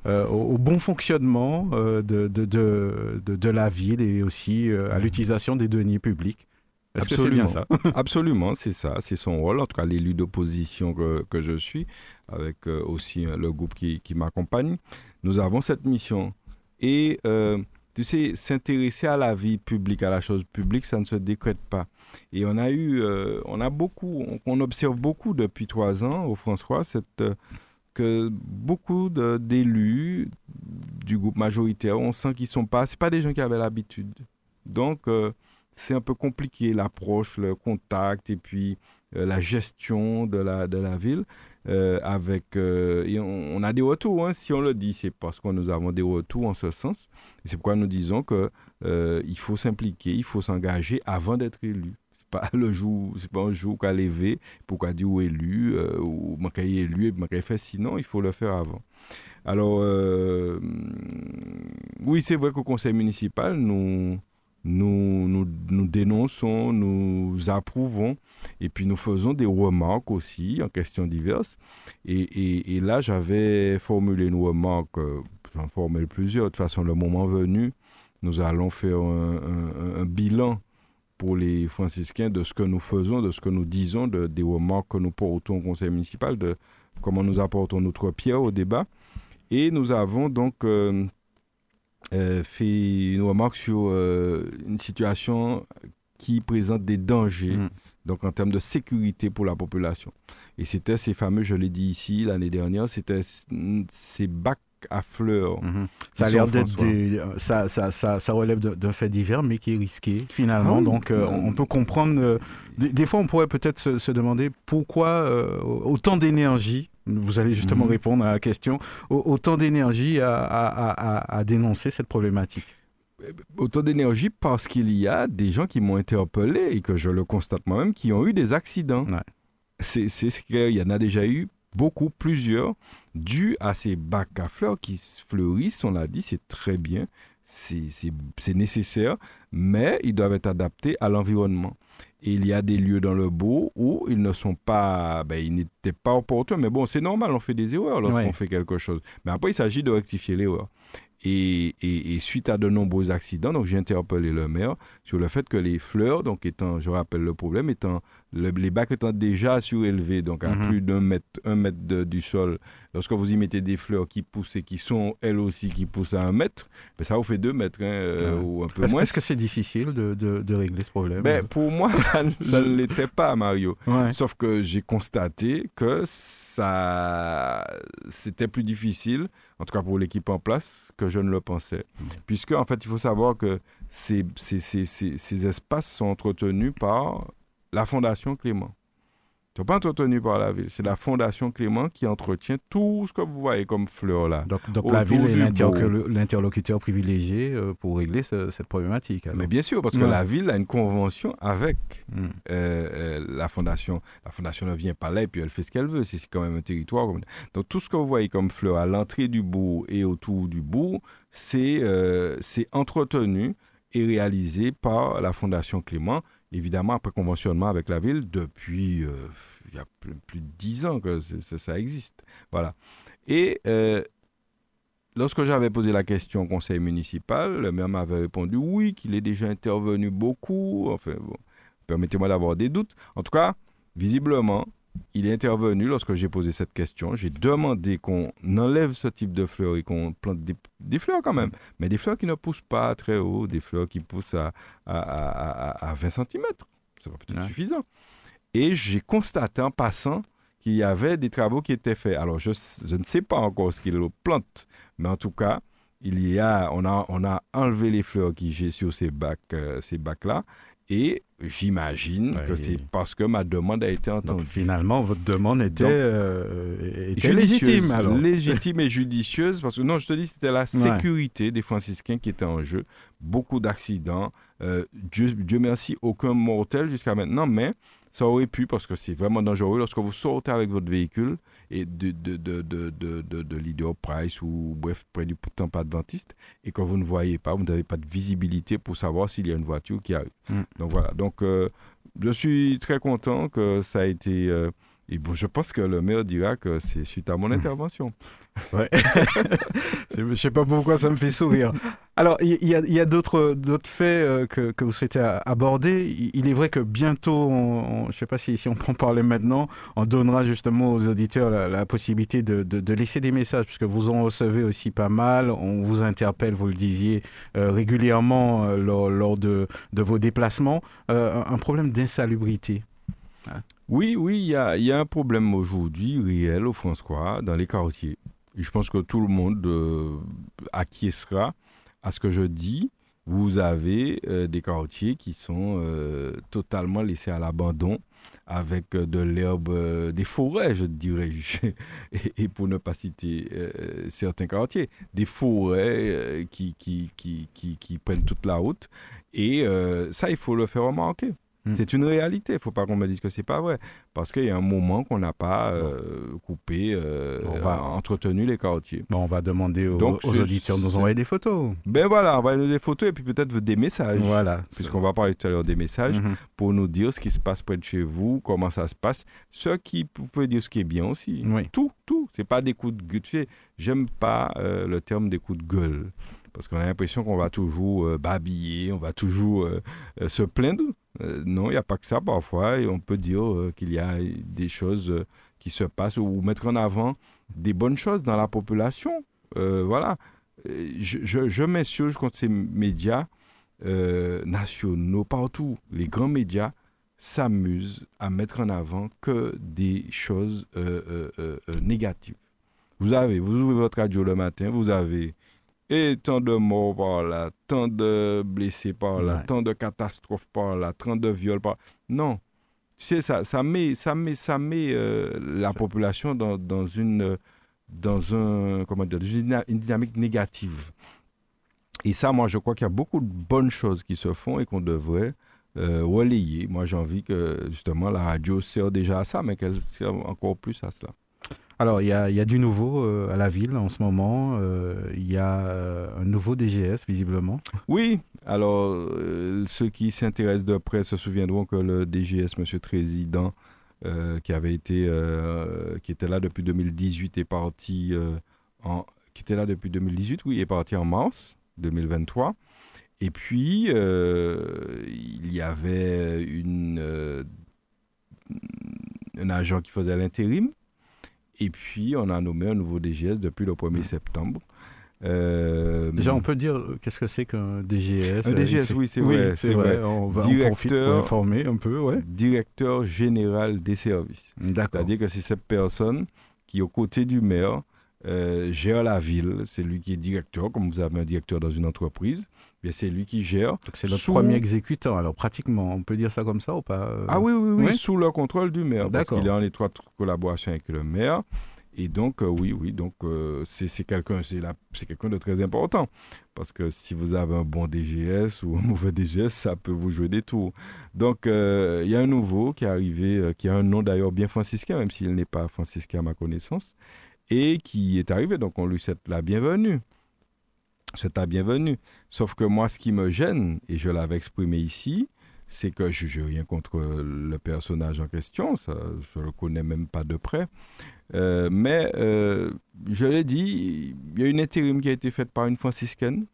au, bon fonctionnement de, de, de, de, la ville et aussi à l'utilisation des deniers publics. Est-ce que c'est bien ça? Absolument, c'est ça. C'est son rôle, en tout cas l'élu d'opposition que, que, je suis, avec euh, aussi euh, le groupe qui, qui m'accompagne. Nous avons cette mission. Et euh, tu sais, s'intéresser à la vie publique, à la chose publique, ça ne se décrète pas. Et on a eu, on a beaucoup, on, observe beaucoup depuis trois ans au François, cette, que beaucoup d'élus du groupe majoritaire, on sent qu'ils sont pas, c'est pas des gens qui avaient l'habitude. Donc, c'est un peu compliqué l'approche, le contact et puis euh, la gestion de la, de la ville. Euh, avec, euh, et on, a des retours, hein, si on le dit, c'est parce que nous avons des retours en ce sens. C'est pourquoi nous disons qu'il il faut s'impliquer, il faut s'engager avant d'être élu. pas le jour, c'est pas un jour qu'à lever pour qu'à dire ou élu, ou manquer élu et fait, sinon il faut le faire avant. Alors, oui, c'est vrai qu'au conseil municipal, nous, nous, nous, dénonçons, nous approuvons, et puis nous faisons des remarques aussi en questions diverses. Et, et, là, j'avais formulé une remarque, euh, j'en formule plusieurs, de toute façon, le moment venu, nous allons faire un, bilan pour les franciscains de ce que nous faisons, de ce que nous disons, de, des remarques que nous portons au conseil municipal, de comment nous apportons notre pierre au débat. Et nous avons donc euh, fait une remarque sur euh, une situation qui présente des dangers, mmh. donc en termes de sécurité pour la population. Et c'était ces fameux, je l'ai dit ici l'année dernière, c'était ces bacs à fleurs. Mmh. Ça a l'air d'être des, ça, ça, ça, ça, relève d'un fait divers, mais qui est risqué finalement. Ah. Donc euh, on peut comprendre. Euh, des, des, fois, on pourrait peut-être se, se, demander pourquoi euh, autant d'énergie. Vous allez justement mmh. répondre à la question. Autant d'énergie à, à, à, à, dénoncer cette problématique. Autant d'énergie parce qu'il y a des gens qui m'ont interpellé et que je le constate moi-même qui ont eu des accidents. Ouais. C'est qu'il y en a déjà eu beaucoup, plusieurs, dû à ces bacs à fleurs qui fleurissent, on l'a dit, c'est très bien, c'est nécessaire, mais ils doivent être adaptés à l'environnement. Et il y a des lieux dans le beau où ils ne sont pas, ben, ils n'étaient pas opportuns, mais bon, c'est normal, on fait des erreurs lorsqu'on ouais. fait quelque chose. Mais après, il s'agit de rectifier l'erreur. Et, et, et, suite à de nombreux accidents, donc j'ai interpellé le maire sur le fait que les fleurs, donc étant, je rappelle le problème, étant le, les bacs étant déjà surélevés, donc à mm -hmm. plus d'un mètre, un mètre de, du sol, lorsque vous y mettez des fleurs qui poussent et qui sont elles aussi qui poussent à un mètre, ben ça vous fait deux mètres hein, euh, ouais. ou un peu est moins. Est-ce que c'est difficile de, de, de, régler ce problème? Ben, Pour moi, ça, ça ne l'était pas, Mario. Ouais. Sauf que j'ai constaté que ça, c'était plus difficile, en tout cas pour l'équipe en place, que je ne le pensais. Puisque, en fait, il faut savoir que ces, ces, ces, ces espaces sont entretenus par la Fondation Clément. Ils ne sont pas entretenus par la ville. C'est la Fondation Clément qui entretient tout ce que vous voyez comme fleurs là. Donc, donc la ville est l'interlocuteur privilégié euh, pour régler ce, cette problématique. Alors. Mais bien sûr, parce que ouais. la ville a une convention avec mm. euh, euh, la Fondation. La Fondation ne vient pas là et puis elle fait ce qu'elle veut. C'est quand même un territoire. Donc tout ce que vous voyez comme fleurs à l'entrée du bourg et autour du bourg, c'est euh, entretenu et réalisé par la Fondation Clément évidemment, après conventionnement avec la ville, depuis euh, il y a plus, de dix ans que ça existe. Voilà. Et euh, lorsque j'avais posé la question au conseil municipal, le maire m'avait répondu oui, qu'il est déjà intervenu beaucoup. Enfin, permettez-moi d'avoir des doutes. En tout cas, visiblement, il est intervenu lorsque j'ai posé cette question. J'ai demandé qu'on enlève ce type de fleurs et qu'on plante des, des, fleurs quand même, mais des fleurs qui ne poussent pas très haut, des fleurs qui poussent à, à, à, à 20 cm. Ça va peut-être ouais. suffisant. Et j'ai constaté en passant qu'il y avait des travaux qui étaient faits. Alors, je, je ne sais pas encore ce qu'il plante, mais en tout cas, il y a, on a, on a enlevé les fleurs qui j'ai sur ces bacs, euh, ces bacs-là, et j'imagine que c'est parce que ma demande a été entendue. Donc, finalement, votre demande était, Donc, euh, était légitime. Alors. Légitime et judicieuse. Parce que non, je te dis, c'était la sécurité ouais. des franciscains qui était en jeu. Beaucoup d'accidents. Euh, Dieu, Dieu merci, aucun mortel jusqu'à maintenant. Mais ça aurait pu, parce que c'est vraiment dangereux, lorsque vous sortez avec votre véhicule et de, de, de, de, de, de, de Leader Price ou bref, près du temple adventiste, et que vous ne voyez pas, vous n'avez pas de visibilité pour savoir s'il y a une voiture qui arrive. Mm. Donc voilà, donc euh, je suis très content que ça a été... Euh, et bon, je pense que le maire dira que c'est suite à mon intervention. Ouais. je ne sais pas pourquoi ça me fait sourire. Alors, il y, y, a, d'autres faits euh, que, que, vous souhaitez aborder. Il est vrai que bientôt, on, on, je ne sais pas si, si on peut en parler maintenant, on donnera justement aux auditeurs la, la possibilité de, de, de, laisser des messages, puisque vous en recevez aussi pas mal. On vous interpelle, vous le disiez, euh, régulièrement euh, lors, lors de, de, vos déplacements. Euh, un problème d'insalubrité. Oui, oui, il y a, un problème aujourd'hui réel au François, dans les quartiers. Et je pense que tout le monde euh, acquiescera à ce que je dis. Vous avez euh, des quartiers qui sont euh, totalement laissés à l'abandon, avec de l'herbe, des forêts, je dirais, et, et, pour ne pas citer certains quartiers, des forêts qui, prennent toute la route. Et ça, il faut le faire remarquer. Mm. C'est une réalité. Il ne faut pas qu'on me dise que c'est pas vrai. Parce qu'il y a un moment qu'on n'a pas euh, coupé, euh, on va... entretenu les quartiers. Bon, on va demander aux, auditeurs de nous envoyer des photos. Ben voilà, envoyer des photos et puis peut-être des messages. Voilà. Puisqu'on va parler tout à l'heure des messages mm-hmm. pour nous dire ce qui se passe près de chez vous, comment ça se passe. Ce qui, vous pouvez dire ce qui est bien aussi. Tout, tout. C'est pas des coups de gueule. J'aime pas euh, le terme des coups de gueule parce qu'on a l'impression qu'on va toujours euh, babiller, on va toujours euh, euh, se plaindre. Non, il n'y a pas que ça parfois, on peut dire qu'il y a des choses qui se passent ou mettre en avant des bonnes choses dans la population. voilà. Je, je, je m'insurge contre ces médias nationaux partout. Les grands médias s'amusent à mettre en avant que des choses négatives. Vous avez, vous ouvrez votre radio le matin, vous avez et tant de morts par là, tant de blessés par là, tant de catastrophes par là, tant de viols par là. Non. Tu sais, ça, ça met, ça met, ça met euh, la population dans, dans, une, dans un, comment dire, une dynamique négative. Et ça, moi, je crois qu'il y a beaucoup de bonnes choses qui se font et qu'on devrait euh, relayer. Moi, j'ai envie que, justement, la radio sert déjà à ça, mais qu'elle sert encore plus à cela. Alors, il y a, du nouveau euh, à la ville en ce moment. Euh, il y a euh, un nouveau DGS, visiblement. Oui, alors, ceux qui s'intéressent de près se souviendront que le DGS, M. Trésident, qui avait été, qui était là depuis 2018, est parti en, qui était là depuis 2018, oui, est parti en mars 2023. Et puis, il y avait un agent qui faisait l'intérim, et puis, on a nommé un nouveau DGS depuis le 1er septembre. Euh, Déjà, on peut dire euh, qu'est-ce que c'est qu'un DGS Un DGS, oui, c'est vrai. C'est vrai. On va directeur, informer un peu, ouais. Directeur général des services. C'est-à-dire que c'est cette personne qui, aux côtés du maire, euh, gère la ville. C'est lui qui est directeur, comme vous avez un directeur dans une entreprise. C'est lui qui gère. C'est notre premier exécutant, alors pratiquement. On peut dire ça comme ça ou pas euh? Ah oui, oui, oui, sous le contrôle du maire. Parce qu'il est en étroite collaboration avec le maire. Et donc, euh, oui, oui, donc c'est quelqu'un quelqu'un de très important. Parce que si vous avez un bon DGS ou un mauvais DGS, ça peut vous jouer des tours. Donc, il y a un nouveau qui est arrivé, qui a un nom d'ailleurs bien franciscain, même s'il n'est pas franciscain à ma connaissance et qui est arrivé. Donc on lui souhaite la bienvenue. C'est ta bienvenue. Sauf que moi, ce qui me gêne, et je l'avais exprimé ici, c'est que je n'ai rien contre le personnage en question, ça, je ne le connais même pas de près. Euh, mais euh, je l'ai dit, il y a une intérim qui a été faite par une franciscaine.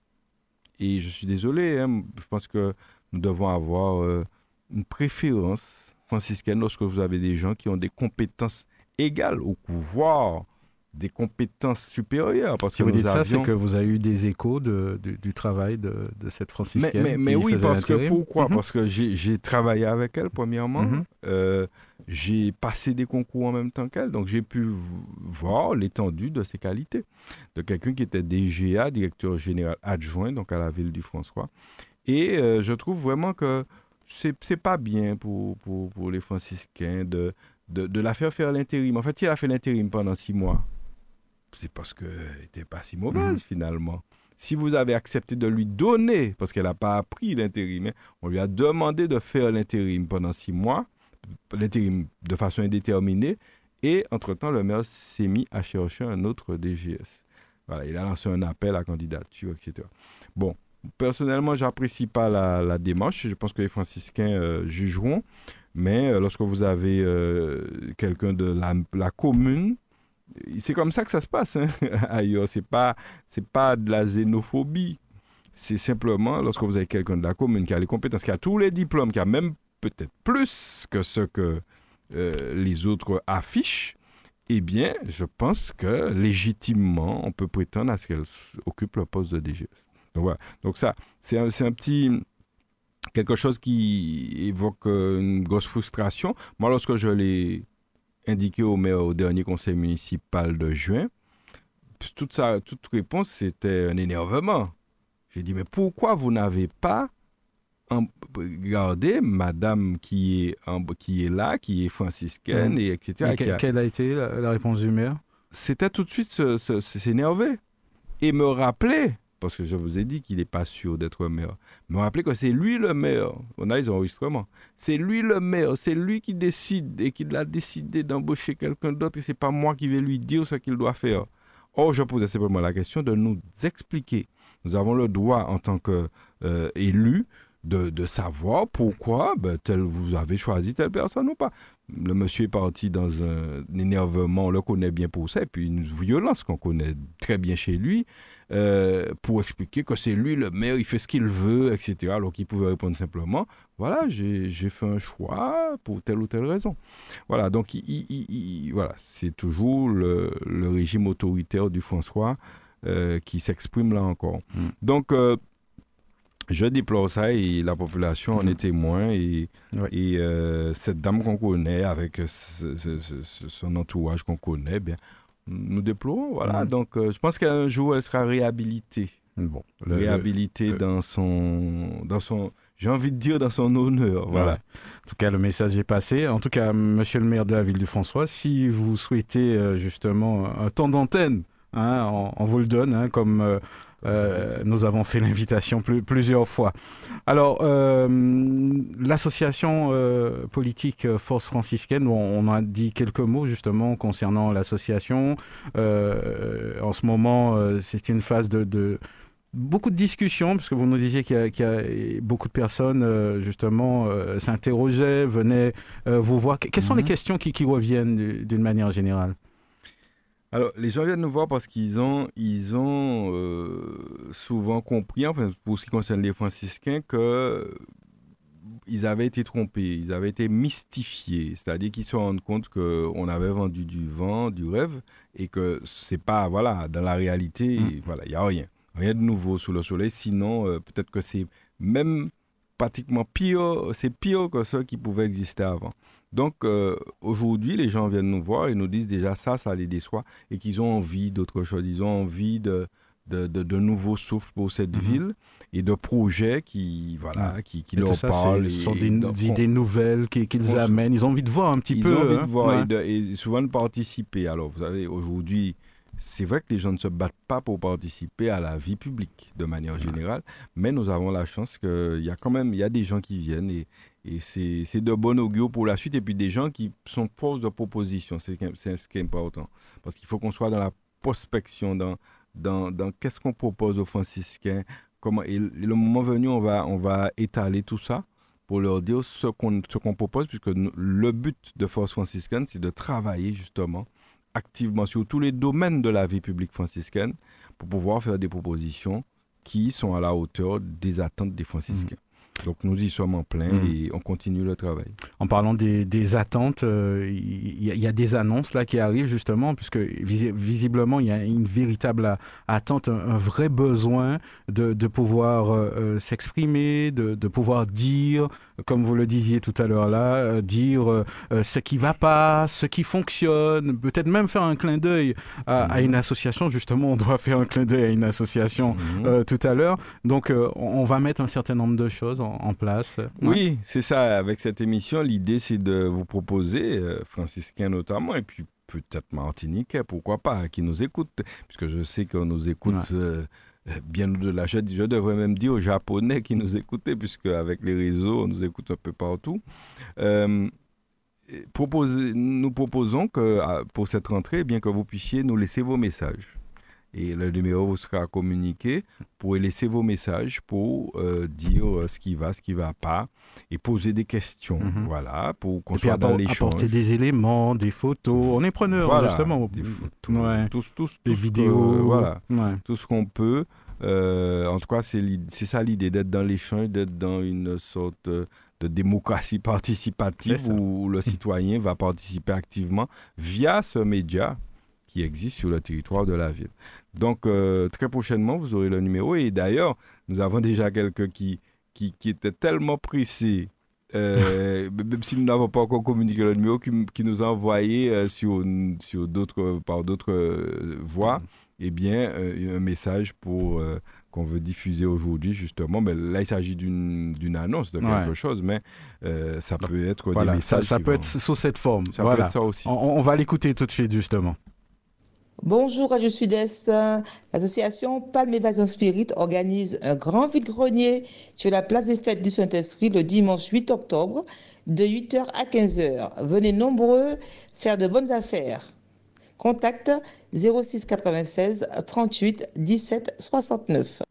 Et je suis désolé, hein, je pense que nous devons avoir euh, une préférence franciscaine lorsque vous avez des gens qui ont des compétences égales au pouvoir des compétences supérieures. Parce si que vous dites ça, c'est que vous avez eu des échos de, du travail de, de cette franciscaine. Mais, mais, oui, parce que pourquoi? Mhm. Parce que j'ai travaillé avec elle, premièrement. Mhm. Euh, j'ai passé des concours en même temps qu'elle, donc j'ai pu voir l'étendue de ses qualités. De quelqu'un qui était DGA, directeur général adjoint, donc à la ville du François. Et euh, je trouve vraiment que c'est pas bien pour, pour, pour les franciscains de, de, de la faire faire l'intérim. En fait, il a fait l'intérim pendant six mois c'est parce qu'elle n'était pas si mauvaise mhm. finalement. Si vous avez accepté de lui donner, parce qu'elle n'a pas appris l'intérim, hein, on lui a demandé de faire l'intérim pendant six mois, l'intérim de façon indéterminée, et entre-temps, le maire s'est mis à chercher un autre DGS. Voilà, il a lancé un appel à candidature, etc. Bon, personnellement, j'apprécie pas la, démarche. Je pense que les franciscains euh, jugeront. Mais euh, lorsque vous avez euh, quelqu'un de la, la commune c'est comme ça que ça se passe hein, ailleurs. C'est pas, c'est pas de la xénophobie. C'est simplement lorsque vous avez quelqu'un de la commune qui a les compétences, qui a tous les diplômes, qui a même peut-être plus que ce que euh, les autres affichent, eh bien, je pense que légitimement, on peut prétendre à ce qu'elle occupe le poste de DGS. Donc voilà. Donc ça, c'est un, un, petit quelque chose qui évoque euh, une grosse frustration. Moi, lorsque je l'ai indiqué au maire au dernier conseil municipal de juin, toute, sa, toute réponse, c'était un énervement. J'ai dit, mais pourquoi vous n'avez pas regardé madame qui est, qui est là, qui est franciscaine, et etc. quelle a été la, réponse du maire? C'était tout de suite s'énerver et me rappeler parce que je vous ai dit qu'il n'est pas sûr d'être maire. Mais rappelez que c'est lui le maire. On a les enregistrements. C'est lui le maire, c'est lui qui décide et qui a décidé d'embaucher quelqu'un d'autre et c'est pas moi qui vais lui dire ce qu'il doit faire. Or, je posais simplement la question de nous expliquer. Nous avons le droit, en tant qu'élus, de, de, savoir pourquoi ben, tel, vous avez choisi telle personne ou pas. Le monsieur est parti dans un, énervement, on le connaît bien pour ça, et puis une violence qu'on connaît très bien chez lui, euh, pour expliquer que c'est lui le maire, il fait ce qu'il veut, etc. Alors qu'il pouvait répondre simplement, voilà, j'ai fait un choix pour telle ou telle raison. Voilà, donc il, voilà, c'est toujours le, le, régime autoritaire du François euh, qui s'exprime là encore. Mm. Donc, euh, je déplore ça et la population en mm. est témoin. Et, et euh, cette dame qu'on connaît, avec son entourage qu'on connaît, bien, nous déplorons. Voilà. Mm. Donc, je pense qu'un jour, elle sera réhabilitée. Bon, réhabilitée dans son. Dans son j'ai envie de dire dans son honneur. Voilà. En tout cas, le message est passé. En tout cas, monsieur le maire de la ville du François, si vous souhaitez justement un temps d'antenne Hein, on, vous le donne, hein, comme euh, euh, nous avons fait l'invitation plusieurs fois. Alors, euh, l'association politique Force franciscaine, on, a dit quelques mots justement concernant l'association. en ce moment, c'est une phase de, beaucoup de discussions, parce que vous nous disiez qu'il y, a beaucoup de personnes, justement, s'interrogeaient, venaient vous voir. Quelles sont les mhm. questions qui reviennent d'une manière générale? Alors, les gens viennent nous voir parce qu'ils ont, ils ont euh, souvent compris, enfin, pour ce qui concerne les franciscains, que ils avaient été trompés, ils avaient été mystifiés, c'est-à-dire qu'ils se rendent compte qu'on avait vendu du vent, du rêve, et que c'est pas, voilà, dans la réalité, mm. voilà, il n'y a rien, rien de nouveau sous le soleil, sinon euh, peut-être que c'est même pratiquement pire, c'est pire que ce qui pouvait exister avant. Donc euh, aujourd'hui, les gens viennent nous voir et nous disent déjà ça, ça les déçoit et qu'ils ont envie d'autre chose. Ils ont envie de, de, de, nouveaux souffles pour cette mhm. ville et de projets qui, voilà, qui, qui leur parlent. Ce sont des, idées nouvelles qu'ils amènent. Ils ont envie de voir un petit peu. Ils ont envie de hein. voir et, souvent de participer. Alors, vous savez, aujourd'hui, c'est vrai que les gens ne se battent pas pour participer à la vie publique de manière générale, mais nous avons la chance qu'il y a quand même il y a des gens qui viennent et, et c'est de bon augure pour la suite. Et puis des gens qui sont force de proposition, c'est ce qui est important. Parce qu'il faut qu'on soit dans la prospection, dans, dans, dans qu'est-ce qu'on propose aux franciscains. Comment, et le moment venu, on va, on va étaler tout ça pour leur dire ce qu'on qu'on propose, puisque le but de Force franciscaine, c'est de travailler justement activement sur tous les domaines de la vie publique franciscaine pour pouvoir faire des propositions qui sont à la hauteur des attentes des franciscains. Donc nous y sommes en plein mm. et on continue le travail. En parlant des, attentes, euh, il y, a des annonces là qui arrivent justement, puisque visiblement il y a une véritable attente, un, vrai besoin de, pouvoir euh, euh, s'exprimer, de, de, pouvoir dire, comme vous le disiez tout à l'heure là, dire ce qui va pas, ce qui fonctionne, peut-être même faire un clin d'œil à, mm. une association. Justement, on doit faire un clin d'œil à une association mm. tout à l'heure. Donc on va mettre un certain nombre de choses en, place. Oui, c'est ça. Avec cette émission, l'idée, c'est de vous proposer, euh, franciscains notamment, et puis peut-être martiniquais, pourquoi pas, qui nous écoutent, puisque je sais qu'on nous écoute euh, bien au-delà. Je, je, devrais même dire aux Japonais qui nous écoutaient, puisque avec les réseaux, on nous écoute un peu partout. Euh, nous proposons que pour cette rentrée, eh bien que vous puissiez nous laisser vos messages et le numéro vous sera communiqué. Vous pourrez laisser vos messages pour euh, dire euh, ce qui va, ce qui ne va pas et poser des questions. Mhm. Voilà, pour qu'on soit dans l'échange. Apporter des éléments, des photos. On est preneur, justement. Des photos, tous, tous, des vidéos. voilà, tout ce qu'on peut. Euh, en tout cas, c'est ça l'idée, d'être dans l'échange, d'être dans une sorte de démocratie participative où le citoyen va participer activement via ce média qui existe sur le territoire de la ville. Donc, euh, très prochainement, vous aurez le numéro. Et d'ailleurs, nous avons déjà quelqu'un qui, qui, qui étaient tellement pressés, euh, même si nous n'avons pas encore communiqué le numéro, qui, nous a envoyé euh, sur, sur d'autres, par d'autres voies, eh bien, un message pour qu'on veut diffuser aujourd'hui, justement. Mais là, il s'agit d'une, annonce de quelque chose, mais ça peut être des messages. Ça, peut être sous cette forme. Ça peut être ça aussi. on va l'écouter tout de suite, justement. Bonjour Radio Sud-Est. L'association Palme Évasion Spirit organise un grand vide-grenier sur la place des fêtes du Saint-Esprit le dimanche 8 octobre de 8h à 15h. Venez nombreux faire de bonnes affaires. Contact 06 96 38 17 69.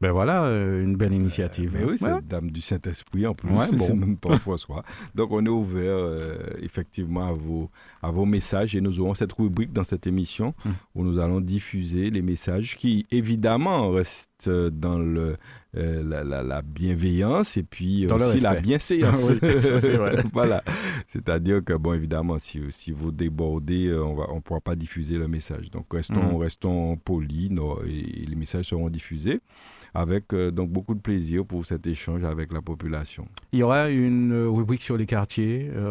Ben voilà, euh, une belle initiative. Mais oui, c'est Ouais. la Dame du Saint-Esprit en plus, Ouais, bon. même pas François. Donc on est ouvert euh, effectivement à vos, à vos messages et nous aurons cette rubrique dans cette émission Mm. où nous allons diffuser les messages qui évidemment restent euh, dans le, euh, la, la- la bienveillance et puis Dans aussi la bienséance. Oui, ça, c'est vrai. voilà, c'est-à-dire que bon évidemment si, si vous débordez, euh, on va on pourra pas diffuser le message. Donc restons Mm. restons polis et, et les messages seront diffusés avec euh, donc beaucoup de plaisir pour cet échange avec la population. Il y aura une rubrique sur les quartiers. euh,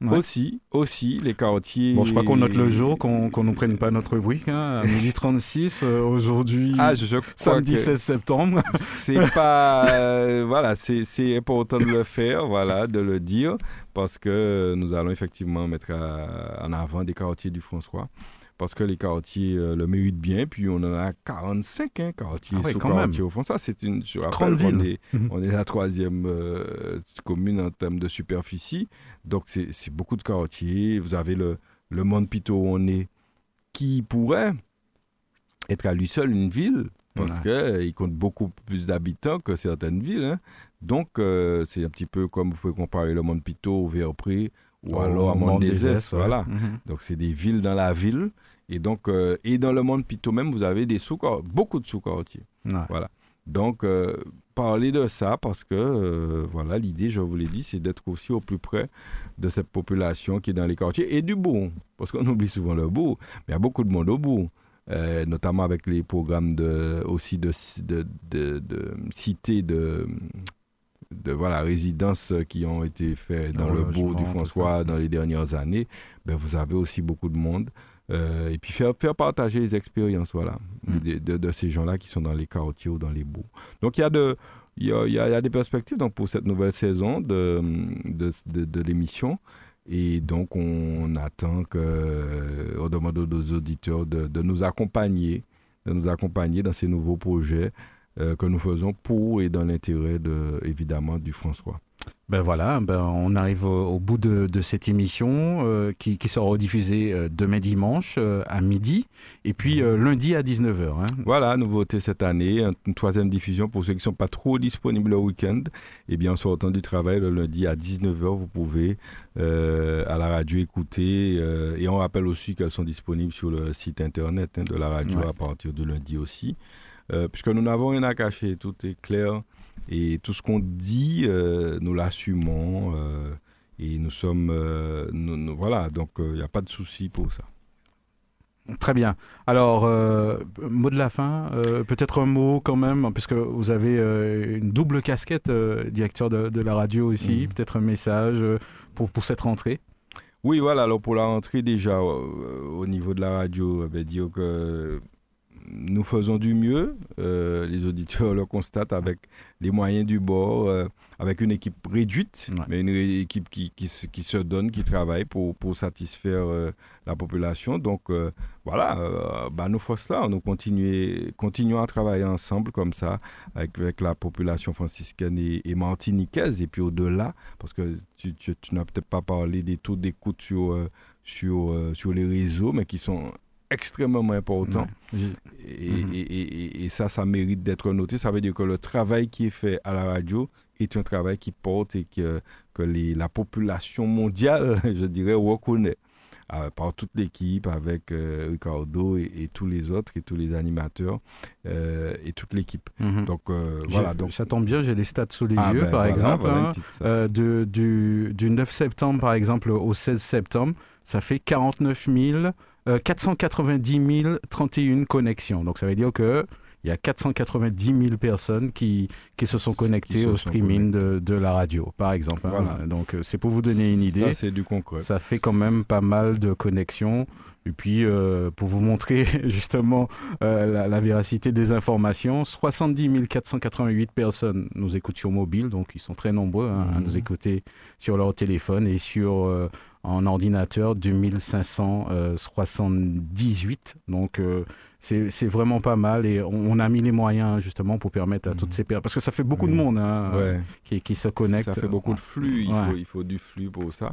ouais. Aussi, aussi les quartiers. Bon, je crois qu'on note le jour, qu'on qu'on ne prenne pas notre rubrique. Hein, à 12h36, euh, aujourd'hui, Ah, samedi 16 septembre. c'est pas euh, voilà, c'est important de le faire, voilà, de le dire parce que nous allons effectivement mettre à- en avant des quartiers du François. Parce que les quartiers euh, le méritent bien, puis on en a 45 hein, quartiers Ah ouais, sous quartiers au François. C'est une, je Grande rappelle ville. est, on est la troisième euh, commune en termes de superficie. Donc c'est beaucoup de quartiers. Vous avez le, le Mont Pito où on est, qui pourrait être à lui seul une ville, parce Ouais. qu'il compte beaucoup plus d'habitants que certaines villes. hein. Donc euh, c'est un petit peu comme vous pouvez comparer le Mont Pito au Verpré ou alors à Mont des ouais. Voilà. Mhm. Donc c'est des villes dans la ville. Et donc euh, et dans le monde Pito même, vous avez des sous beaucoup de sous-quartiers. Ouais. Voilà. Donc euh, parler de ça parce que euh, voilà l'idée, je vous l'ai dit, c'est d'être aussi au plus près de cette population qui est dans les quartiers et du bout. Parce qu'on oublie souvent le bout, mais il y a beaucoup de monde au bout. Euh, notamment avec les programmes de, aussi de, de, de, de cités de, de voilà, résidences qui ont été faits dans le bourg du François dans les dernières années. Ben, vous avez aussi beaucoup de monde. Euh, et puis faire, faire partager les expériences voilà, Mm. de, de- de ces gens-là qui sont dans les quartiers ou dans les bourgs. Donc il y a, de, il y a, il y a- y a des perspectives donc, pour cette nouvelle saison de- de l'émission. Et donc on attend que, on demande aux auditeurs de, de nous accompagner, de nous accompagner dans ces nouveaux projets euh, que nous faisons pour et dans l'intérêt de, évidemment du François. Ben voilà, ben on arrive au, au bout de, de cette émission euh, qui, qui sera rediffusée euh, demain dimanche euh, à midi et puis euh, lundi à 19h. hein. Voilà, nouveauté cette année, un- une troisième diffusion pour ceux qui ne sont pas trop disponibles le week-end. Eh bien, en sortant du travail le lundi à 19h, vous pouvez à la radio écouter. et on rappelle aussi qu'elles sont disponibles sur le site internet hein, de la radio Ouais. à partir de lundi aussi. Puisque nous n'avons rien à cacher, tout est clair. Et tout ce qu'on dit, euh, nous l'assumons. euh, et nous sommes. euh, nous- nous- voilà, donc il n'y a pas de souci pour ça. Très bien. Alors, mot de la fin, peut-être un mot quand même, puisque vous avez une double casquette, directeur de, de la radio aussi, Mhm. peut-être un message pour, pour cette rentrée. Oui, voilà, alors pour la rentrée déjà, au niveau de la radio, on va dire que nous faisons du mieux. Euh, les auditeurs le constatent avec les moyens du bord, euh, avec une équipe réduite, Ouais. mais une équipe qui, qui, se, qui se donne, qui travaille pour, pour satisfaire euh, la population. Donc voilà, bah, nous faisons ça, nous continuons à travailler ensemble comme ça, avec, avec la population franciscaine et, et martiniquaise, et puis au-delà, parce que tu, tu- tu n'as peut-être pas parlé des taux d'écoute sur, sur, euh, sur les réseaux, mais qui sont extrêmement Et, Mhm. et- et- et- et ça, ça mérite d'être noté. Ça veut dire que le travail qui est fait à la radio est un travail qui porte et que, que les- la population mondiale, je dirais, reconnaît. Euh, par toute l'équipe, avec euh, Ricardo et, tous les autres, et tous les animateurs, euh, et toute l'équipe. Mhm. Donc voilà. Donc, Ça tombe bien, j'ai les stats sous les Ah yeux, ben par voilà, exemple. voilà hein. de- du, du 9 septembre, par exemple, au 16 septembre, ça fait 49 000, euh, 490 031 connexions. Donc ça veut dire que il y a 490 000 personnes qui, qui se sont connectées se au sont streaming de, de la radio, par exemple. hein. Voilà. Donc euh, c'est pour vous donner une idée. Ça, c'est du concret. Ça fait quand même pas mal de connexions. Et puis, euh, pour vous montrer justement euh, la, la véracité des informations, 70 488 personnes nous écoutent sur mobile, donc ils sont très nombreux hein, à Mhm. nous écouter sur leur téléphone et sur euh, en ordinateur 2578. Donc c'est vraiment pas mal et on, a mis les moyens justement pour permettre à toutes ces personnes, parce que ça fait beaucoup de monde hein, qui, qui, se connecte. Ça fait beaucoup de flux, il, faut, il faut du flux pour ça.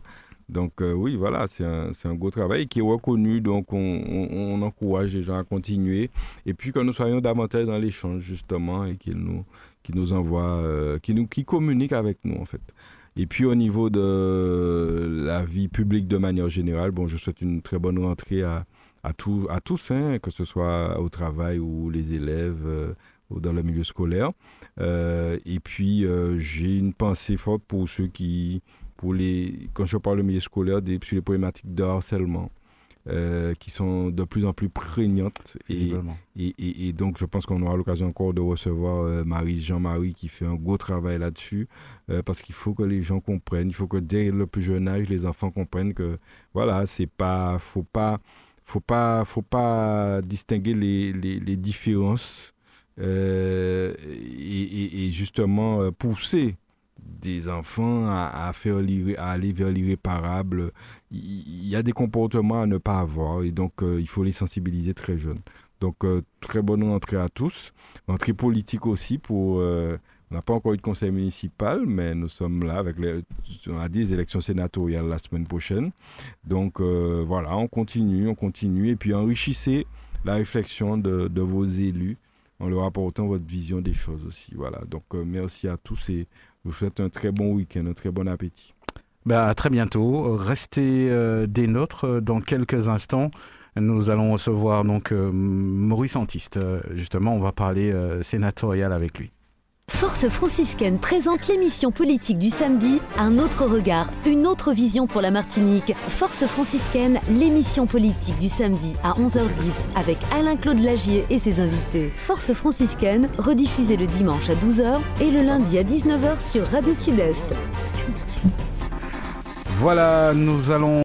Donc euh, oui, voilà, c'est un, un, gros travail qui est reconnu, donc on, on, encourage les gens à continuer. Et puis que nous soyons davantage dans l'échange justement et qu'ils nous, qui nous envoient, euh, qui, nous, qui communiquent avec nous en fait. Et puis au niveau de la vie publique de manière générale, bon, je souhaite une très bonne rentrée à, à, tous, hein, que ce soit au travail ou les élèves euh, ou dans le milieu scolaire. Euh, et puis, euh, j'ai une pensée forte pour ceux qui, pour les, quand je parle du milieu scolaire, sur les problématiques de harcèlement. Qui sont de plus en plus prégnantes. Et, et, et, donc, je pense qu'on aura l'occasion encore de recevoir Marie, Jean-Marie, qui fait un gros travail là-dessus, parce qu'il faut que les gens comprennent, il faut que dès le plus jeune âge, les enfants comprennent que, voilà, c'est pas, faut pas, faut pas, faut pas distinguer les, les, différences euh, et, justement euh, pousser des enfants à, faire aller vers l'irréparable. Il y a des comportements à ne pas avoir et donc euh, il faut les sensibiliser très jeunes. Donc très bonne entrée à tous, entrée politique aussi pour on n'a pas encore eu de conseil municipal, mais nous sommes là avec les, on a dit, élections sénatoriales la semaine prochaine. Donc euh, voilà, on continue, on continue. Et puis enrichissez la réflexion de, vos élus en leur apportant votre vision des choses aussi. Voilà, donc euh, merci à tous et je vous souhaite un très bon week-end, un très bon appétit. Bah, à très bientôt. Restez euh, des nôtres dans quelques instants. Nous allons recevoir donc Maurice Antiste. justement, on va parler sénatorial avec lui. Force franciscaine présente l'émission politique du samedi, un autre regard, une autre vision pour la Martinique. Force franciscaine, l'émission politique du samedi à 11h10 avec Alain-Claude Lagier et ses invités. Force franciscaine, rediffusée le dimanche à 12h et le lundi à 19h sur Radio Sud-Est. Voilà, nous allons